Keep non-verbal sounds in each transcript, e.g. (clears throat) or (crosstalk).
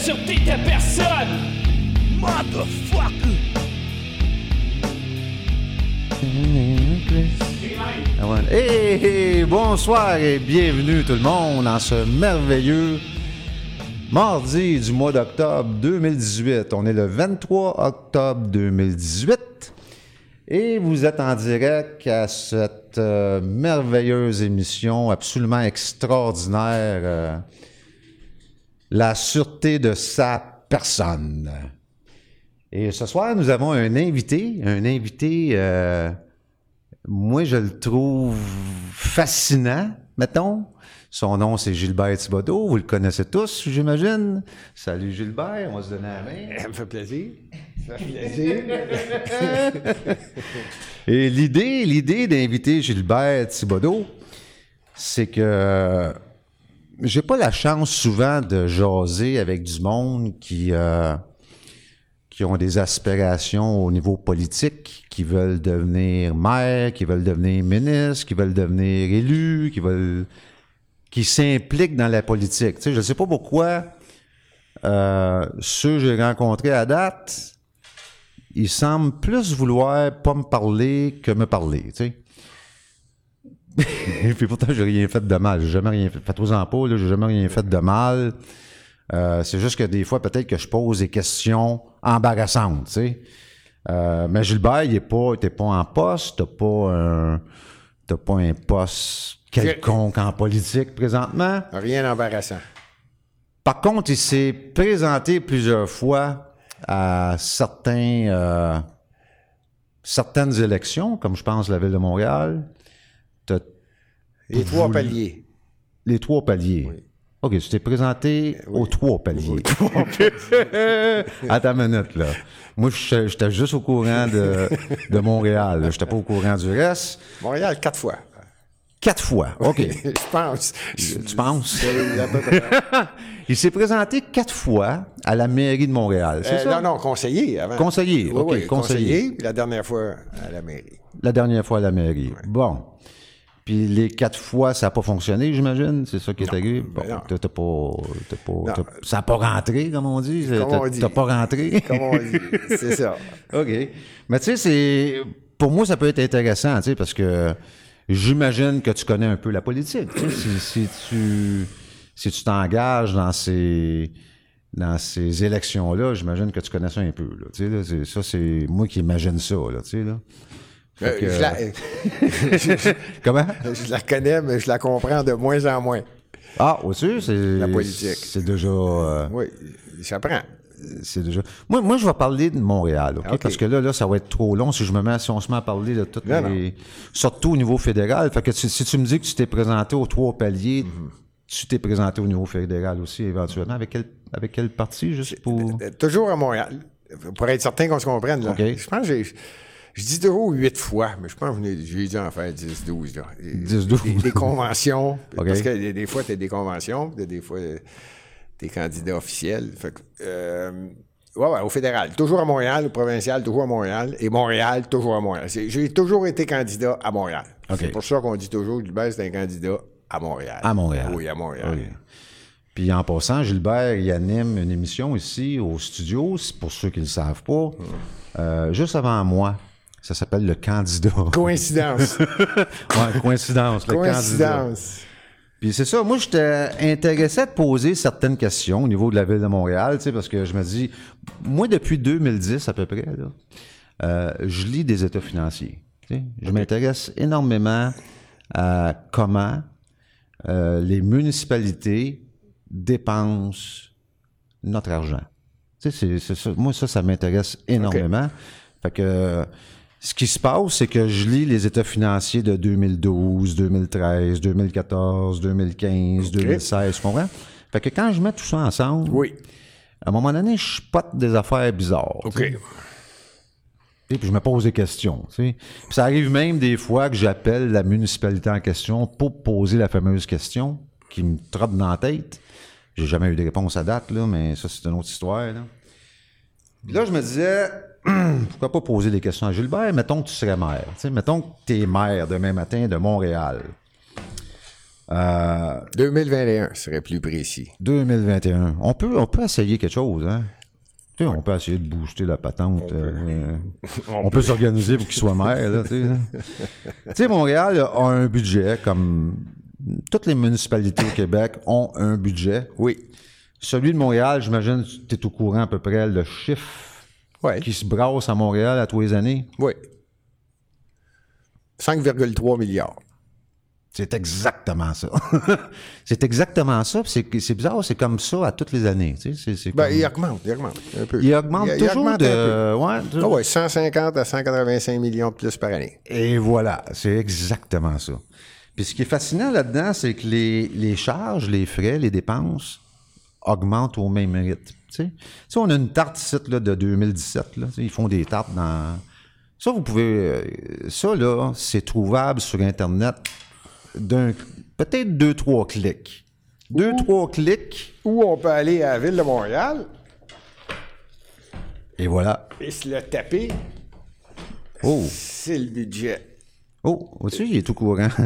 sûreté de personne. Motherfucker! Ah. Hey, hey, bonsoir et bienvenue tout le monde dans ce merveilleux mardi du mois d'octobre 2018. On est le 23 octobre 2018 et vous êtes en direct à cette euh, merveilleuse émission absolument extraordinaire, euh, La sûreté de sa personne. Et ce soir, nous avons un invité, un invité, euh, moi je le trouve fascinant, mettons. Son nom, c'est Gilbert Thibodeau. Vous le connaissez tous, j'imagine. Salut Gilbert, on va se donner la main. Ça me fait plaisir. Ça fait plaisir. (laughs) Et l'idée, l'idée d'inviter Gilbert Thibodeau, c'est que j'ai pas la chance souvent de jaser avec du monde qui, euh, qui ont des aspirations au niveau politique, qui veulent devenir maire, qui veulent devenir ministre, qui veulent devenir élu, qui veulent qui s'impliquent dans la politique. Tu sais, je sais pas pourquoi euh, ceux que j'ai rencontrés à date, ils semblent plus vouloir pas me parler que me parler. Tu sais. (laughs) Puis pourtant, j'ai rien fait de mal. J'ai jamais rien fait. Faites-vous-en pas, là, j'ai jamais rien fait de mal. Euh, c'est juste que des fois, peut-être que je pose des questions embarrassantes, tu sais. Euh, mais Gilbert, il est pas, t'es pas en poste, t'as pas un, t'as pas un poste quelconque en politique présentement. Rien d'embarrassant. Par contre, il s'est présenté plusieurs fois à certains, euh, certaines élections, comme je pense la ville de Montréal. Les trois voulu- paliers. Les trois paliers. Oui. OK, tu t'es présenté oui. aux trois paliers. (laughs) Attends une minute, là. Moi, je- j'étais juste au courant de, de Montréal. Je n'étais pas au courant du reste. Montréal, quatre fois. Quatre fois. OK. (laughs) Je pense. tu penses? À. (laughs) Il s'est présenté quatre fois à la mairie de Montréal. C'est Euh, ça? non, non, conseiller avant. Conseiller, Oui, OK, oui, conseiller. puis la dernière fois à la mairie. La dernière fois à la mairie. Bon. Puis les quatre fois, ça n'a pas fonctionné, j'imagine. C'est ça qui est arrivé. Bon, ben t'as- pas, t'as pas- ça n'a pas rentré, comme on dit. T'as- on dit. T'as pas rentré. Comme on dit. C'est ça. (laughs) OK. Mais tu sais, c'est. Pour moi, ça peut être intéressant, tu sais, parce que j'imagine que tu connais un peu la politique. si, si tu si tu t'engages dans ces dans ces élections-là, j'imagine que tu connais ça un peu. Là, tu sais, là, c'est- ça, c'est moi qui imagine ça, là, tu sais, là. Euh, que- je, la, je- (laughs) Comment? je la connais, mais je la comprends de moins en moins. Ah, au-dessus, c'est. La politique. C'est déjà. euh, Oui, ça prend. c'est déjà. Moi, moi, je vais parler de Montréal, OK? OK. Parce que là, là, ça va être trop long si je me mets, si on se met à parler de toutes Non, les. Surtout au niveau fédéral. Fait que si, si tu me dis que tu t'es présenté aux trois paliers, Mhm. tu t'es présenté au niveau fédéral aussi, éventuellement. Avec quel, avec quel parti, juste pour. Euh, Toujours à Montréal. Pour être certain qu'on se comprenne. Là. Je pense que j'ai. Je dis toujours huit fois, mais je pense que j'ai dû en faire 10, 12. Là. 10, 12. Des, des conventions. (laughs) Parce que des, des fois, tu as des conventions, puis des fois, tu es candidat officiel. Fait que, euh, ouais, ouais, au fédéral. Toujours à Montréal, au provincial, toujours à Montréal. Et Montréal, toujours à Montréal. J'ai toujours été candidat à Montréal. C'est pour ça qu'on dit toujours que Gilbert, c'est un candidat à Montréal. À Montréal. Oui, à Montréal. Puis en passant, Gilbert, il anime une émission ici au studio, pour ceux qui ne le savent pas, euh, juste avant moi. Ça s'appelle Le Candidat. (laughs) Coïncidence. (laughs) Ouais, coïncidence, le candidat. Coïncidence. Puis c'est ça, moi j'étais intéressé de poser certaines questions au niveau de la ville de Montréal, tu sais, parce que je me dis, moi depuis 2010 à peu près, là, euh, je lis des états financiers. tu sais. Je m'intéresse énormément à comment euh, les municipalités dépensent notre argent. Tu sais, c'est, ça. Moi, ça, ça m'intéresse énormément. Fait que ce qui se passe, c'est que je lis les états financiers de 2012, 2013, 2014, 2015, 2016, tu comprends? Fait que quand je mets tout ça ensemble, Oui. à un moment donné, je spot des affaires bizarres. OK. Et puis je me pose des questions. Puis ça arrive même des fois que j'appelle la municipalité en question pour poser la fameuse question qui me trotte dans la tête. J'ai jamais eu de réponse à date, là, mais ça, c'est une autre histoire. Là, Puis là je me disais, pourquoi pas poser des questions à Gilbert? Mettons que tu serais maire. Mettons que tu es maire demain matin de Montréal. Euh, 2021 serait plus précis. 2021. On peut, on peut essayer quelque chose, hein? Tu sais, on peut essayer de booster la patente. euh, (laughs) on peut s'organiser pour qu'il soit maire, là, tu sais. là. Tu sais, Montréal a un budget, comme toutes les municipalités au Québec ont un budget. Oui. Celui de Montréal, j'imagine, tu es au courant à peu près le chiffre Qui se brasse à Montréal à tous les années. Oui. 5,3 milliards. C'est exactement ça. (laughs) c'est exactement ça. C'est bizarre, c'est comme ça à toutes les années. Tu sais, Ben, comme- il augmente, il augmente un peu. il augmente il toujours augmente un de. Ouais, peu. Ah ouais, 150 à 185 millions de plus par année. Et voilà, c'est exactement ça. Puis ce qui est fascinant là-dedans, c'est que les, les charges, les frais, les dépenses augmentent au même rythme. Tu on a une tarte site là, de 2017. Là, ils font des tartes dans. Ça, vous pouvez. euh, Ça, là, c'est trouvable sur Internet d'un. Peut-être deux, trois clics. Deux, trois clics, Ou on peut aller à la ville de Montréal et voilà. et se le taper. Oh, C'est le budget. oh, vois-tu, il est tout courant. (laughs)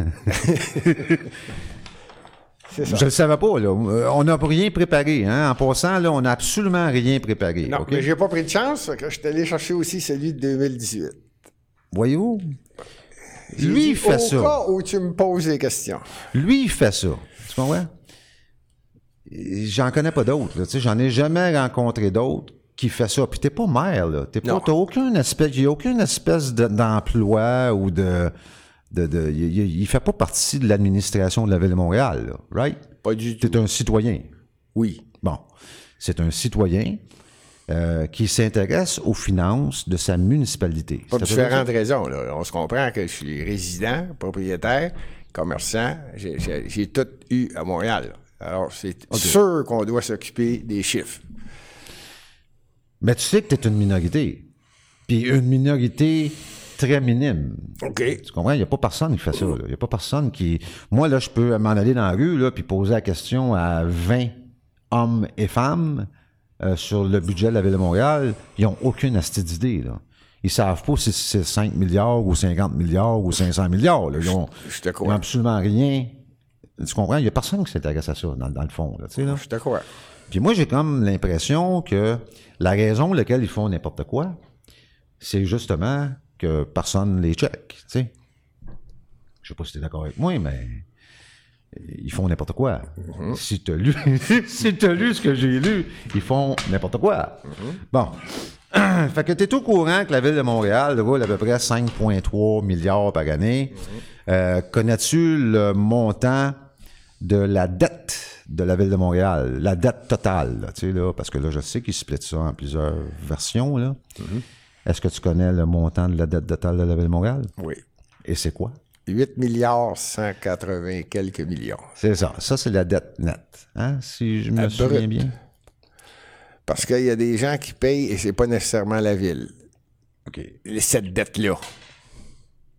Ça. Je le savais pas, là. Euh, On n'a rien préparé, hein. En passant, là, on n'a absolument rien préparé. Non, OK? mais j'ai pas pris de chance, je suis allé chercher aussi celui de 2018. Voyez-vous? J'ai Lui, il fait au ça. cas où tu me poses des questions. Lui, il fait ça. Tu comprends? J'en connais pas d'autres, j'en ai jamais rencontré d'autres qui fait ça. Puis t'es pas maire, là. T'es pas, t'as aucun espèce, a aucune espèce de- d'emploi ou de, de, de- il, il fait pas partie de l'administration de la Ville de Montréal, là. Right? Pas du tout. T'es un citoyen. Oui. Bon, c'est un citoyen euh, qui s'intéresse aux finances de sa municipalité. Pour C'est différentes raisons. Là. On se comprend que je suis résident, propriétaire, commerçant. J'ai- J'ai j'ai tout eu à Montréal. là. Alors, c'est sûr qu'on doit s'occuper des chiffres. Mais tu sais que tu es une minorité. Puis une minorité très minime. OK. Tu comprends? Il n'y a pas personne qui fait ça. là. Il n'y a pas personne qui. Moi, là, je peux m'en aller dans la rue là, puis poser la question à 20 hommes et femmes euh, sur le budget de la Ville de Montréal. Ils n'ont aucune astuce d'idée. Là. Ils savent pas si c'est 5 milliards ou 50 milliards ou 500 milliards. là. Ils ont, Je te ils ont crois. absolument rien. Tu comprends? Il n'y a personne qui s'intéresse à ça, dans, dans le fond. Là, là. Je te crois. Puis moi, j'ai comme l'impression que la raison pour laquelle ils font n'importe quoi, c'est justement que personne les check. Tu sais. Je sais pas si tu es d'accord avec moi, mais ils font n'importe quoi. Si tu as lu, (laughs) si lu ce que j'ai lu, ils font n'importe quoi. Bon. (clears throat) fait que tu es au courant que la ville de Montréal roule à peu près 5,3 milliards par année. Euh, Connais-tu le montant de la dette de la ville de Montréal, la dette totale, là, tu sais, là, parce que là, je sais qu'ils splitent ça en plusieurs versions. Là. Est-ce que tu connais le montant de la dette totale de la ville de Montréal? Oui. Et c'est quoi? 8 milliards 180 quelques millions. C'est ça. Ça, c'est la dette nette. Hein? Si je me La souviens brute. bien. Parce qu'il y a des gens qui payent et c'est pas nécessairement la ville. OK. Cette dette-là.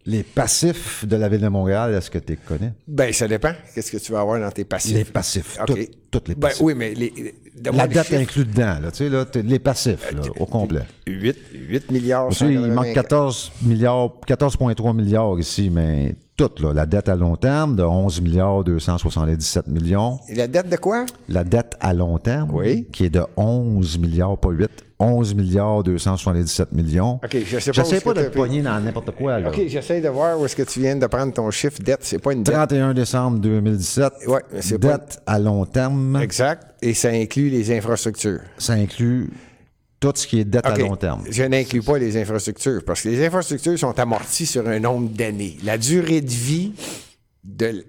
Les passifs de la ville de Montréal, est-ce que tu les connais? Ben, ça dépend. Qu'est-ce que tu vas avoir dans tes passifs? Les passifs. Toutes, toutes les Ben, passifs. oui, mais les, la dette inclue dedans, là, tu sais, là, les passifs, là, au complet. 8, 8 milliards. Sais, il 180. manque 14 milliards, 14,3 milliards ici, mais toute, là, la dette à long terme de 11 milliards 277 millions. Et la dette de quoi? La dette à long terme, Oui. qui est de 11 milliards, pas 8, 11 milliards 277 millions. OK, je sais pas J'essaie pas de te pogner dans n'importe quoi, là. OK, j'essaie de voir où est-ce que tu viens de prendre ton chiffre dette. C'est pas une dette. 31 décembre 2017, Ouais, c'est pas- dette à long terme, Exact. Et ça inclut les infrastructures. ça inclut tout ce qui est dette à long terme. Je n'inclus pas les infrastructures parce que les infrastructures sont amorties sur un nombre d'années. La durée de vie de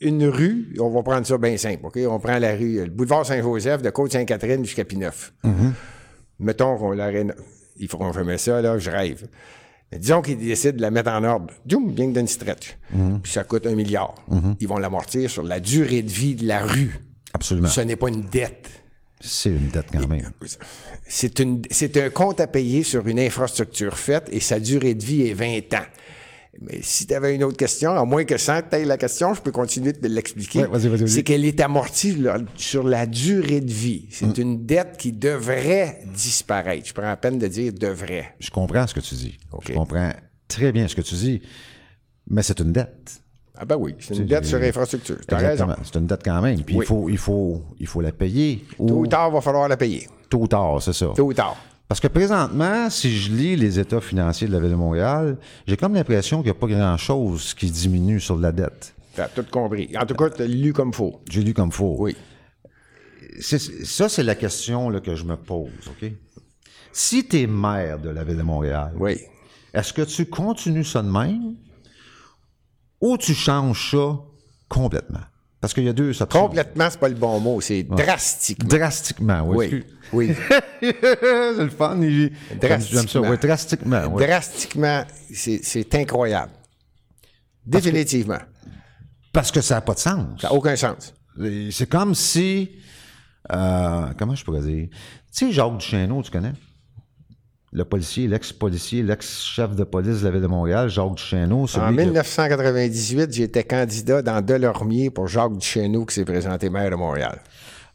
une rue, on va prendre ça bien simple, OK? On prend la rue, le boulevard Saint-Joseph de Côte-Sainte-Catherine jusqu'à Pineuf. Mettons qu'on la réno- Ils feront jamais ça, là, je rêve. Mais disons qu'ils décident de la mettre en ordre. Bien que d'une stretch. Puis ça coûte un milliard. Ils vont l'amortir sur la durée de vie de la rue. Absolument. Ce n'est pas une dette. C'est une dette quand même. C'est une, c'est un compte à payer sur une infrastructure faite et sa durée de vie est 20 ans. Mais si tu avais une autre question, à moins que sans que tu la question, je peux continuer de l'expliquer. Ouais, vas-y, vas-y, vas-y. C'est qu'elle est amortie là, sur la durée de vie. C'est Mm. une dette qui devrait disparaître. Je prends la peine de dire devrait. Je comprends ce que tu dis. Je comprends très bien ce que tu dis. Mais c'est une dette. Ah ben oui, c'est une dette sur infrastructure. Tu as raison. C'est une dette quand même. Puis Oui. il, faut, il, faut, il faut la payer. Tôt ou tard, il va falloir la payer. Tôt ou tard, c'est ça. Tôt ou tard. Parce que présentement, si je lis les états financiers de la Ville de Montréal, j'ai comme l'impression qu'il n'y a pas grand-chose qui diminue sur la dette. Tu as tout compris. En tout cas, tu as lu comme faux. J'ai lu comme faux. Oui. Ça, c'est la question là, que je me pose, OK? Si tu es maire de la Ville de Montréal, Oui. est-ce que tu continues ça de même? Ou tu changes ça complètement? Parce qu'il y a deux options. Complètement, c'est pas le bon mot. C'est drastiquement. Drastiquement, oui. Oui. Oui. (laughs) c'est le fun. il- J'aime ça. Oui, drastiquement. oui. Drastiquement, c'est incroyable. Définitivement. Parce que ça n'a pas de sens. Ça n'a aucun sens. C'est comme si. euh, comment je pourrais dire? Tu sais, Jacques Duchesneau, tu connais? Le policier, l'ex-policier, l'ex-chef de police de la Ville de Montréal, Jacques Duchesneau. En celui que- 1998, j'étais candidat dans Delormier pour Jacques Duchesneau qui s'est présenté maire de Montréal.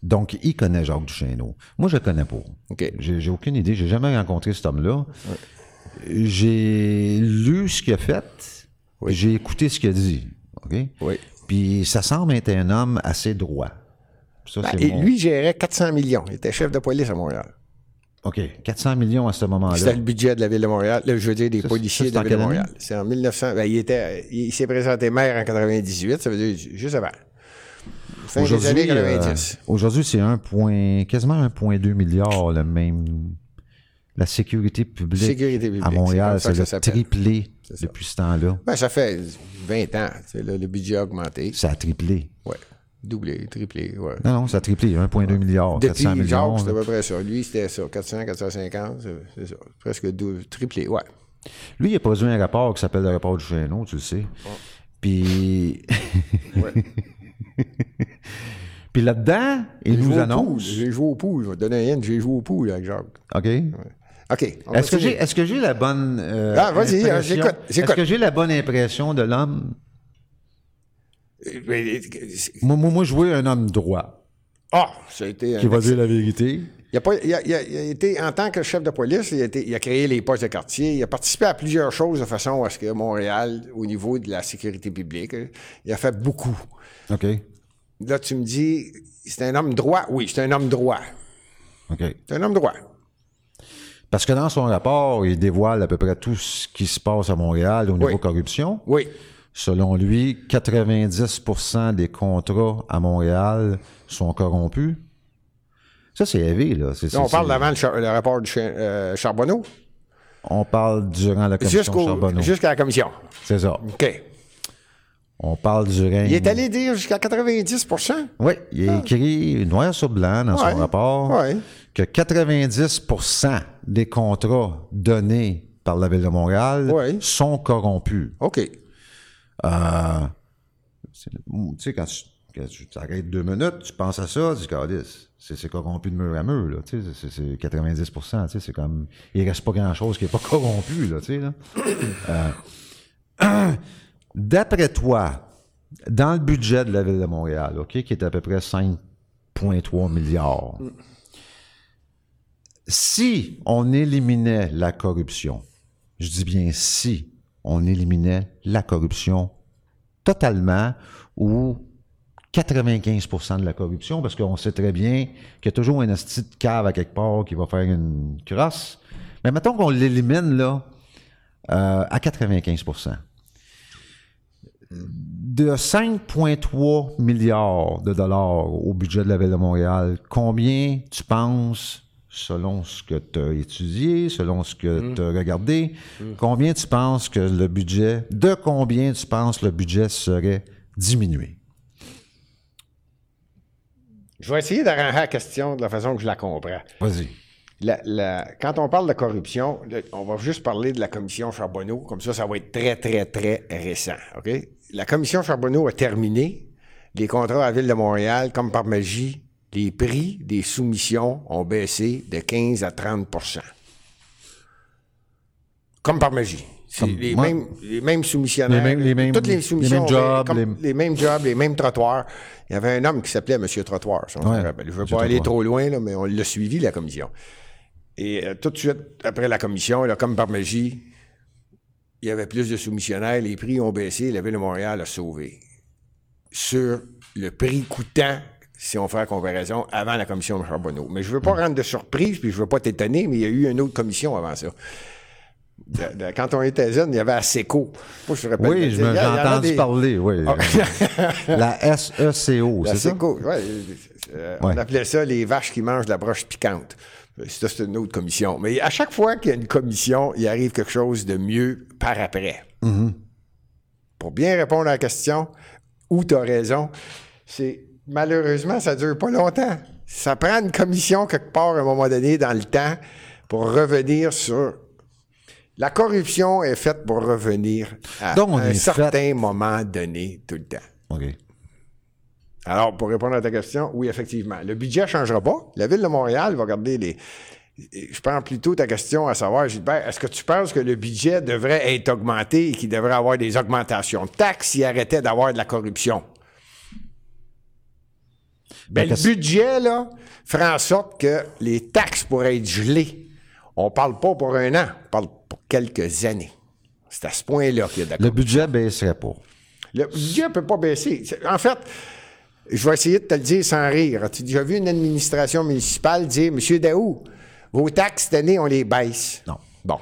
Donc, il connaît Jacques Duchesneau. Moi, je le connais pas. OK. J'ai aucune idée. J'ai jamais rencontré cet homme-là. J'ai lu ce qu'il a fait. J'ai écouté ce qu'il a dit. OK? Oui. Puis ça semble être un homme assez droit. Ça, Ben, et mon- lui gérait 400 millions. Il était chef de police à Montréal. OK. 400 millions à ce moment-là. C'était le budget de la ville de Montréal. Là, je veux dire, des Ça, policiers ça, de la ville de Montréal. C'est en 1900. ben, il, était, il s'est présenté maire en 98, ça veut dire juste avant. Fin des années Aujourd'hui, euh, 90. aujourd'hui, c'est un point, quasiment 1,2 milliard, le même. La sécurité publique, Sécurité publique, à Montréal, ça s'appelle. triplé depuis ce temps-là. Ben, ça fait 20 ans. là, le budget a augmenté. Ça a triplé. Ouais. Doublé, triplé, ouais. Non, non, ça a triplé. 1,2 milliard, Depuis 400 millions. C'était à peu près ça. Lui, c'était ça. 400, 450, c'est- ça. Presque double, triplé, ouais. Lui, il a produit un rapport qui s'appelle le rapport du Chéneau, tu le sais. Puis. (laughs) Ouais. Puis là-dedans, il nous annonce. J'ai joué au pool. Je vais te donner un. J'ai joué au pool avec Jacques. OK. OK. Est-ce que j'ai j'ai la bonne euh, Ah, vas-y, hein, j'écoute. Est-ce que j'ai la bonne impression de l'homme moi, moi, moi, je vois un homme droit Ah, ça a été. qui va dire la vérité. Il a, pas, il, a, il été, en tant que chef de police, il a, été- il a créé les postes de quartier. Il a participé à plusieurs choses de façon à ce que Montréal, au niveau de la sécurité publique, euh, il a fait beaucoup. OK. Là, tu me dis, c'est un homme droit? Oui, c'est un homme droit. OK. C'est un homme droit. Parce que dans son rapport, il dévoile à peu près tout ce qui se passe à Montréal au niveau Oui. corruption. Oui. Selon lui, 90% des contrats à Montréal sont corrompus. Ça, c'est élevé, là. On parle d'avant le, char- le rapport de Charbonneau On parle durant la commission jusqu'au- Charbonneau. jusqu'à la commission. C'est ça. OK. On parle du règne. Il est allé dire jusqu'à 90% Oui, il a écrit noir sur blanc dans Ouais. son rapport Ouais. que 90% des contrats donnés par la Ville de Montréal Ouais. sont corrompus. OK. Euh, tu sais, quand tu, t'arrêtes deux minutes, tu penses à ça, tu dis, c'est c'est corrompu de mur à mur, là, tu sais, c'est- c'est 90 tu sais, c'est comme, il reste pas grand-chose qui est pas (laughs) corrompu, là, tu sais. Euh, (clears throat) D'après toi, dans le budget de la Ville de Montréal, OK, qui est à peu près 5,3 milliards, si on éliminait la corruption, je dis bien si on éliminait la corruption totalement ou 95% de la corruption, parce qu'on sait très bien qu'il y a toujours un esti de cave à quelque part qui va faire une crosse. Mais mettons qu'on l'élimine là euh, à 95% de 5,3 milliards de dollars au budget de la Ville de Montréal, combien tu penses, selon ce que tu as étudié, selon ce que tu as regardé, combien tu penses que le budget, de combien tu penses le budget serait diminué? Je vais essayer d'arranger la question de la façon que je la comprends. Vas-y. La- la- quand on parle de corruption, on va juste parler de la commission Charbonneau. Comme ça, ça va être très, très, très récent. OK? La commission Charbonneau a terminé. Les contrats à la Ville de Montréal, comme par magie, les prix des soumissions ont baissé de 15 à 30% Comme par magie. Comme- les, mêmes, les mêmes soumissionnaires. Les mêmes- les mêmes- toutes les soumissions. jobs, comme les- mêmes jobs, les mêmes trottoirs. Il y avait un homme qui s'appelait M. Trottoir. si Ouais. Je ne veux pas aller trop loin, là, mais on l'a suivi, la commission. Et euh, tout de suite, après la commission, là, comme par magie, il y avait plus de soumissionnaires, les prix ont baissé, la Ville de Montréal a sauvé. Sur le prix coûtant, si on fait la comparaison, avant la commission de Charbonneau. Mais je ne veux pas rendre de surprise, puis je ne veux pas t'étonner, mais il y a eu une autre commission avant ça. De- de- quand on était jeune, il y avait ASECO. Moi, je rappelle- Oui, j'ai entendu des- parler, oui. Ah. (laughs) La SECO, La c'est ça? SECO, ouais, euh, Ouais. On appelait ça les vaches qui mangent de la broche piquante. Ça, c'est une autre commission. Mais à chaque fois qu'il y a une commission, il arrive quelque chose de mieux par après. Mm-hmm. Pour bien répondre à la question, où tu as raison, c'est malheureusement, ça dure pas longtemps. Ça prend une commission quelque part à un moment donné dans le temps pour revenir sur. La corruption est faite pour revenir à Donc, un certain fait- moment donné tout le temps. OK. Alors, pour répondre à ta question, oui, effectivement. Le budget ne changera pas. La Ville de Montréal va garder les. Je prends plutôt ta question à savoir, Gilbert, est-ce que tu penses que le budget devrait être augmenté et qu'il devrait avoir des augmentations de taxes s'il arrêtait d'avoir de la corruption? Ben, le qu'est-ce- budget, là, fera en sorte que les taxes pourraient être gelées. On parle pas pour un an, on parle pour quelques années. C'est à ce point-là qu'il y a la Le budget baisserait pas. le budget ne peut pas baisser. En fait, je vais essayer de te le dire sans rire. As-tu déjà vu une administration municipale dire Monsieur Daou, vos taxes cette année, on les baisse? Non. Bon.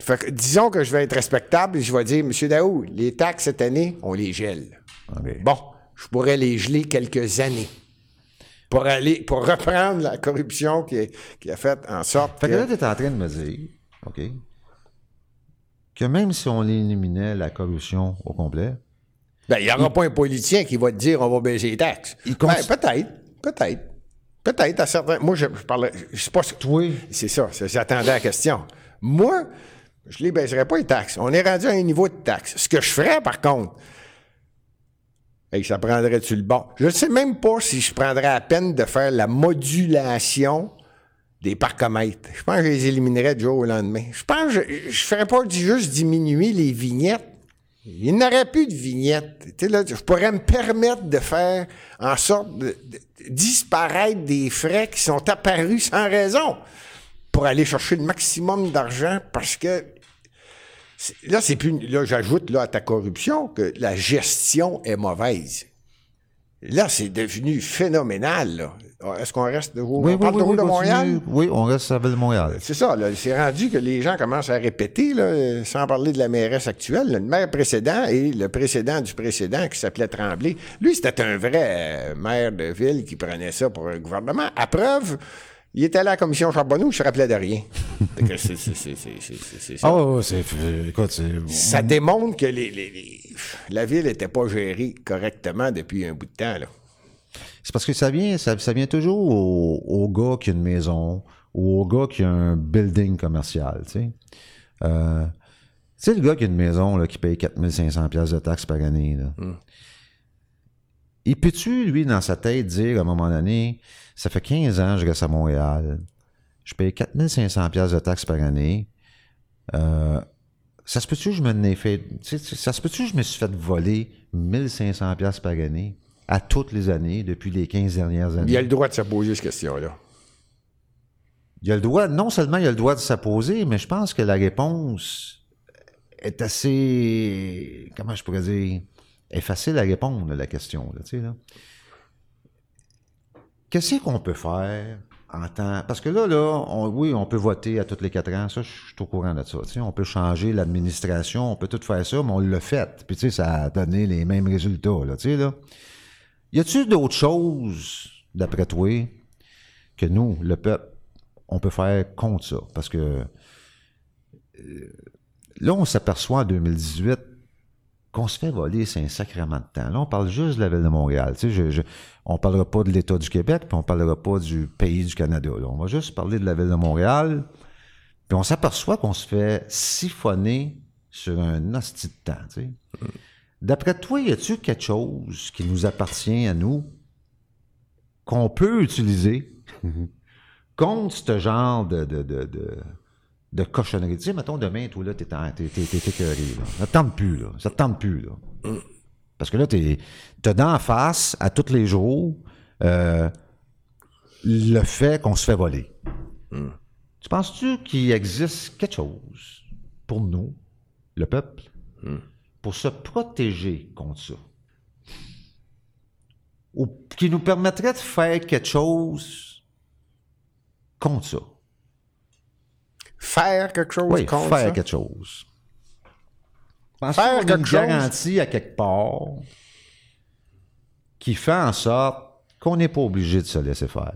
Fait que, disons que je vais être respectable et je vais dire Monsieur Daou, les taxes cette année, on les gèle. Bon, je pourrais les geler quelques années. Pour aller, pour reprendre la corruption qui, est- qui a fait en sorte Fait que que- là, tu es en train de me dire, OK, que même si on éliminait la corruption au complet, Ben, il n'y aura pas un politicien qui va te dire on va baisser les taxes. Il Ben, peut-être, peut-être. Peut-être à certains. Moi, je, je parlais. Je sais pas ce toi, C'est ça, c'est- j'attendais la question. Moi, je ne les baisserais pas les taxes. On est rendu à un niveau de taxes. Ce que je ferais, par contre, hey, ça prendrait-tu le bon? Je ne sais même pas si je prendrais la peine de faire la modulation des parcomètres. Je pense que je les éliminerais du jour au lendemain. Je pense que je ne ferais pas juste diminuer les vignettes. Il n'aurait plus de vignettes. Là, je pourrais me permettre de faire en sorte de, disparaître des frais qui sont apparus sans raison pour aller chercher le maximum d'argent parce que là, c'est plus. Là, j'ajoute là à ta corruption que la gestion est mauvaise. Là, c'est devenu phénoménal. là. Est-ce qu'on reste de oui, on parle de. Montréal? Oui, on reste à la Ville de Montréal. C'est ça, là, c'est rendu que les gens commencent à répéter, là, sans parler de la mairesse actuelle, là, le maire précédent et le précédent du précédent qui s'appelait Tremblay. Lui, c'était un vrai euh, maire de ville qui prenait ça pour un gouvernement. À preuve, il était allé à la commission Charbonneau, il se rappelait de rien. Que c'est- ça. Ah, ouais, c'est. Écoute, c'est. Ça démontre que les, les- les- la ville n'était pas gérée correctement depuis un bout de temps. Là. C'est parce que ça vient, ça, ça vient toujours au, au gars qui a une maison ou au gars qui a un building commercial, tu sais. Euh, tu sais, le gars qui a une maison là, qui paye 4500 pièces de taxes par année, là. Il peut-tu, lui, dans sa tête, dire à un moment donné, ça fait 15 ans que je reste à Montréal, je paye 4500 pièces de taxes par année, euh, ça se peut-tu que je me fait, ça se peut-tu je me suis fait voler 1500 pièces par année à toutes les années depuis les 15 dernières années? Il a le droit de se poser cette question-là. Il a le droit, non seulement il a le droit de s'opposer, mais je pense que la réponse est assez, comment je pourrais dire, est facile à répondre à la question, là, tu sais, là. Qu'est-ce qu'on peut faire en temps, parce que là, là, oui, on peut voter à tous les quatre ans, ça, je suis au courant de ça, on peut changer l'administration, on peut tout faire ça, mais on l'a fait, puis tu sais, ça a donné les mêmes résultats, là, là. Y a-t-il d'autres choses, d'après toi, que nous, le peuple, on peut faire contre ça? Parce que euh, là, on s'aperçoit en 2018 qu'on se fait voler, c'est un sacrement de temps. Là, on parle juste de la Ville de Montréal. Tu sais, je, je- on parlera pas de l'État du Québec, puis on parlera pas du pays du Canada. là. On va juste parler de la Ville de Montréal. Puis on s'aperçoit qu'on se fait siphonner sur un hostie de temps. tu sais. D'après toi, y a-t-il quelque chose qui nous appartient à nous qu'on peut utiliser (laughs) contre ce genre de, de, de, de, de cochonnerie? Tu sais, mettons, demain, toi, là, t'es, t'es, t'es, t'es là. Ça te tente plus, là. Ça te tente plus, là. Parce que là, t'es, t'as d'en face, à tous les jours, euh, le fait qu'on se fait voler. Tu penses-tu qu'il existe quelque chose pour nous, le peuple, pour se protéger contre ça? Ou qui nous permettrait de faire quelque chose contre ça? Faire quelque chose Oui, contre faire ça? quelque chose. Faire Faire une quelque chose? garantie à quelque part qui fait en sorte qu'on n'est pas obligé de se laisser faire?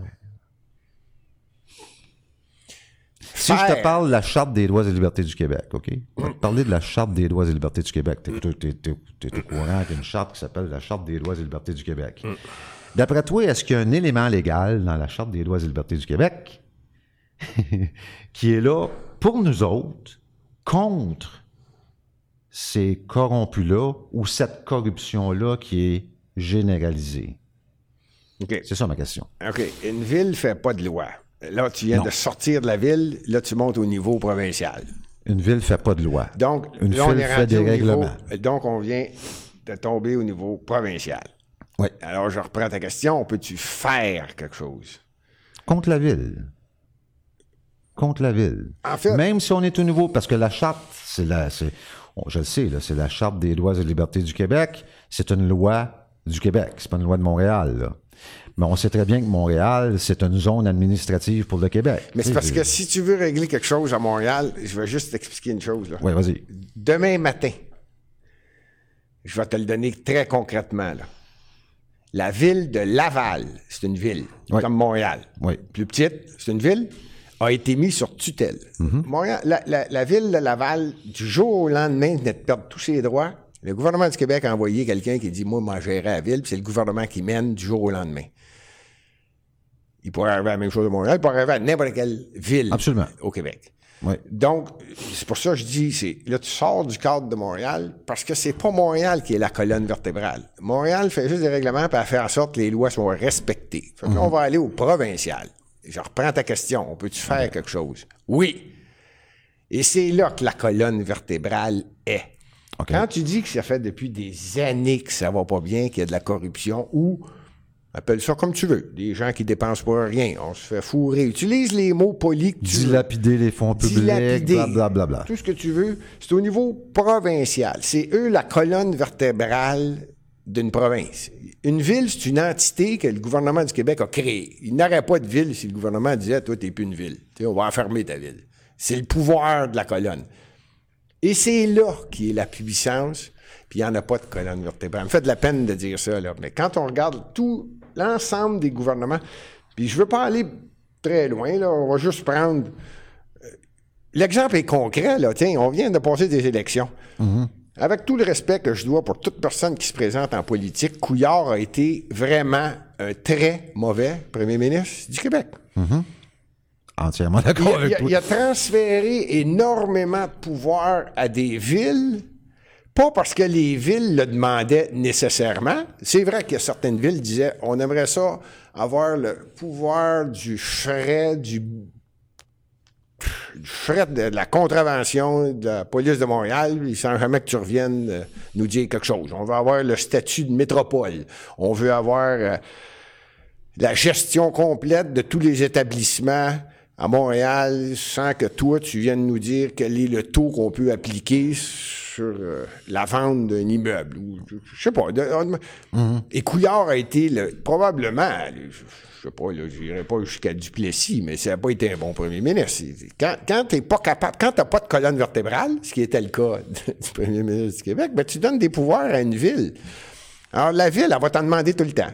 Si je te parle de la Charte des droits et libertés du Québec, OK? Je vais te parler de la Charte des droits et libertés du Québec. Tu es, au courant qu'il y a une charte qui s'appelle la Charte des droits et libertés du Québec. D'après toi, est-ce qu'il y a un élément légal dans la Charte des droits et libertés du Québec (laughs) qui est là pour nous autres contre ces corrompus-là ou cette corruption-là qui est généralisée? C'est ça ma question. OK. Une ville ne fait pas de loi. Là, tu viens Non. de sortir de la ville, là, tu montes au niveau provincial. Une ville ne fait pas de loi. Donc, Une là, on ville est fait des niveau- règlements. donc, on vient de tomber au niveau provincial. Oui. Alors, je reprends ta question. Peux-tu faire quelque chose? Contre la ville. Contre la ville. En fait- Même si on est au niveau, parce que la charte, c'est la, on- je le sais, là, c'est la charte des droits et libertés du Québec. C'est une loi du Québec. C'est pas une loi de Montréal, là. Mais on sait très bien que Montréal, c'est une zone administrative pour le Québec. Mais c'est parce que si tu veux régler quelque chose à Montréal, je vais juste t'expliquer une chose. Oui, vas-y. Demain matin, je vais te le donner très concrètement. Là. La ville de Laval, c'est une ville, Oui. comme Montréal. Oui. Plus petite, c'est une ville, a été mise sur tutelle. Montréal, la, la- la ville de Laval, du jour au lendemain, venait de perdre tous ses droits. Le gouvernement du Québec a envoyé quelqu'un qui dit Moi, moi, gérer la ville, puis c'est le gouvernement qui mène du jour au lendemain. Il pourrait arriver à la même chose à Montréal, il pourrait arriver à n'importe quelle ville Absolument. au Québec. Oui. Donc, c'est pour ça que je dis, c'est là, tu sors du cadre de Montréal parce que c'est pas Montréal qui est la colonne vertébrale. Montréal fait juste des règlements pour faire en sorte que les lois soient respectées. Fait que là, on va aller au provincial. Je reprends ta question. On peut-tu faire quelque chose? Oui. Et c'est là que la colonne vertébrale est. Quand tu dis que ça fait depuis des années que ça va pas bien, qu'il y a de la corruption ou appelle ça comme tu veux, des gens qui dépensent pas rien, on se fait fourrer. Utilise les mots polis que tu veux. Dilapider les fonds publics, blablabla. Tout ce que tu veux. C'est au niveau provincial. C'est eux la colonne vertébrale d'une province. Une ville, c'est une entité que le gouvernement du Québec a créée. Il n'aurait pas de ville si le gouvernement disait Toi, t'es plus une ville. On va enfermer ta ville. C'est le pouvoir de la colonne. Et c'est là qui est la puissance, puis il n'y en a pas de colonne vertébrale. Ça me fait de la peine de dire ça, là. Mais quand on regarde tout l'ensemble des gouvernements, puis je veux pas aller très loin, là, on va juste prendre. euh, L'exemple est concret, là. Tiens, on vient de passer des élections. Avec tout le respect que je dois pour toute personne qui se présente en politique, Couillard a été vraiment un très mauvais premier ministre du Québec. Entièrement Il a, d'accord avec toi. il a transféré énormément de pouvoir à des villes, pas parce que les villes le demandaient nécessairement. C'est vrai que certaines villes disaient on aimerait ça avoir le pouvoir du frais, du, du frais de, de la contravention de la police de Montréal, sans jamais que tu reviennes euh, nous dire quelque chose. On veut avoir le statut de métropole. On veut avoir euh, la gestion complète de tous les établissements à Montréal sans que toi, tu viennes nous dire quel est le taux qu'on peut appliquer sur euh, la vente d'un immeuble. Ou, je, sais pas. de- Et Couillard a été le, probablement, sais pas, là, je n'irai pas jusqu'à Duplessis, mais ça n'a pas été un bon premier ministre. Quand, quand tu n'es pas capable, quand tu n'as pas de colonne vertébrale, ce qui était le cas (laughs) du premier ministre du Québec, ben, tu donnes des pouvoirs à une ville. Alors, la ville, elle va t'en demander tout le temps.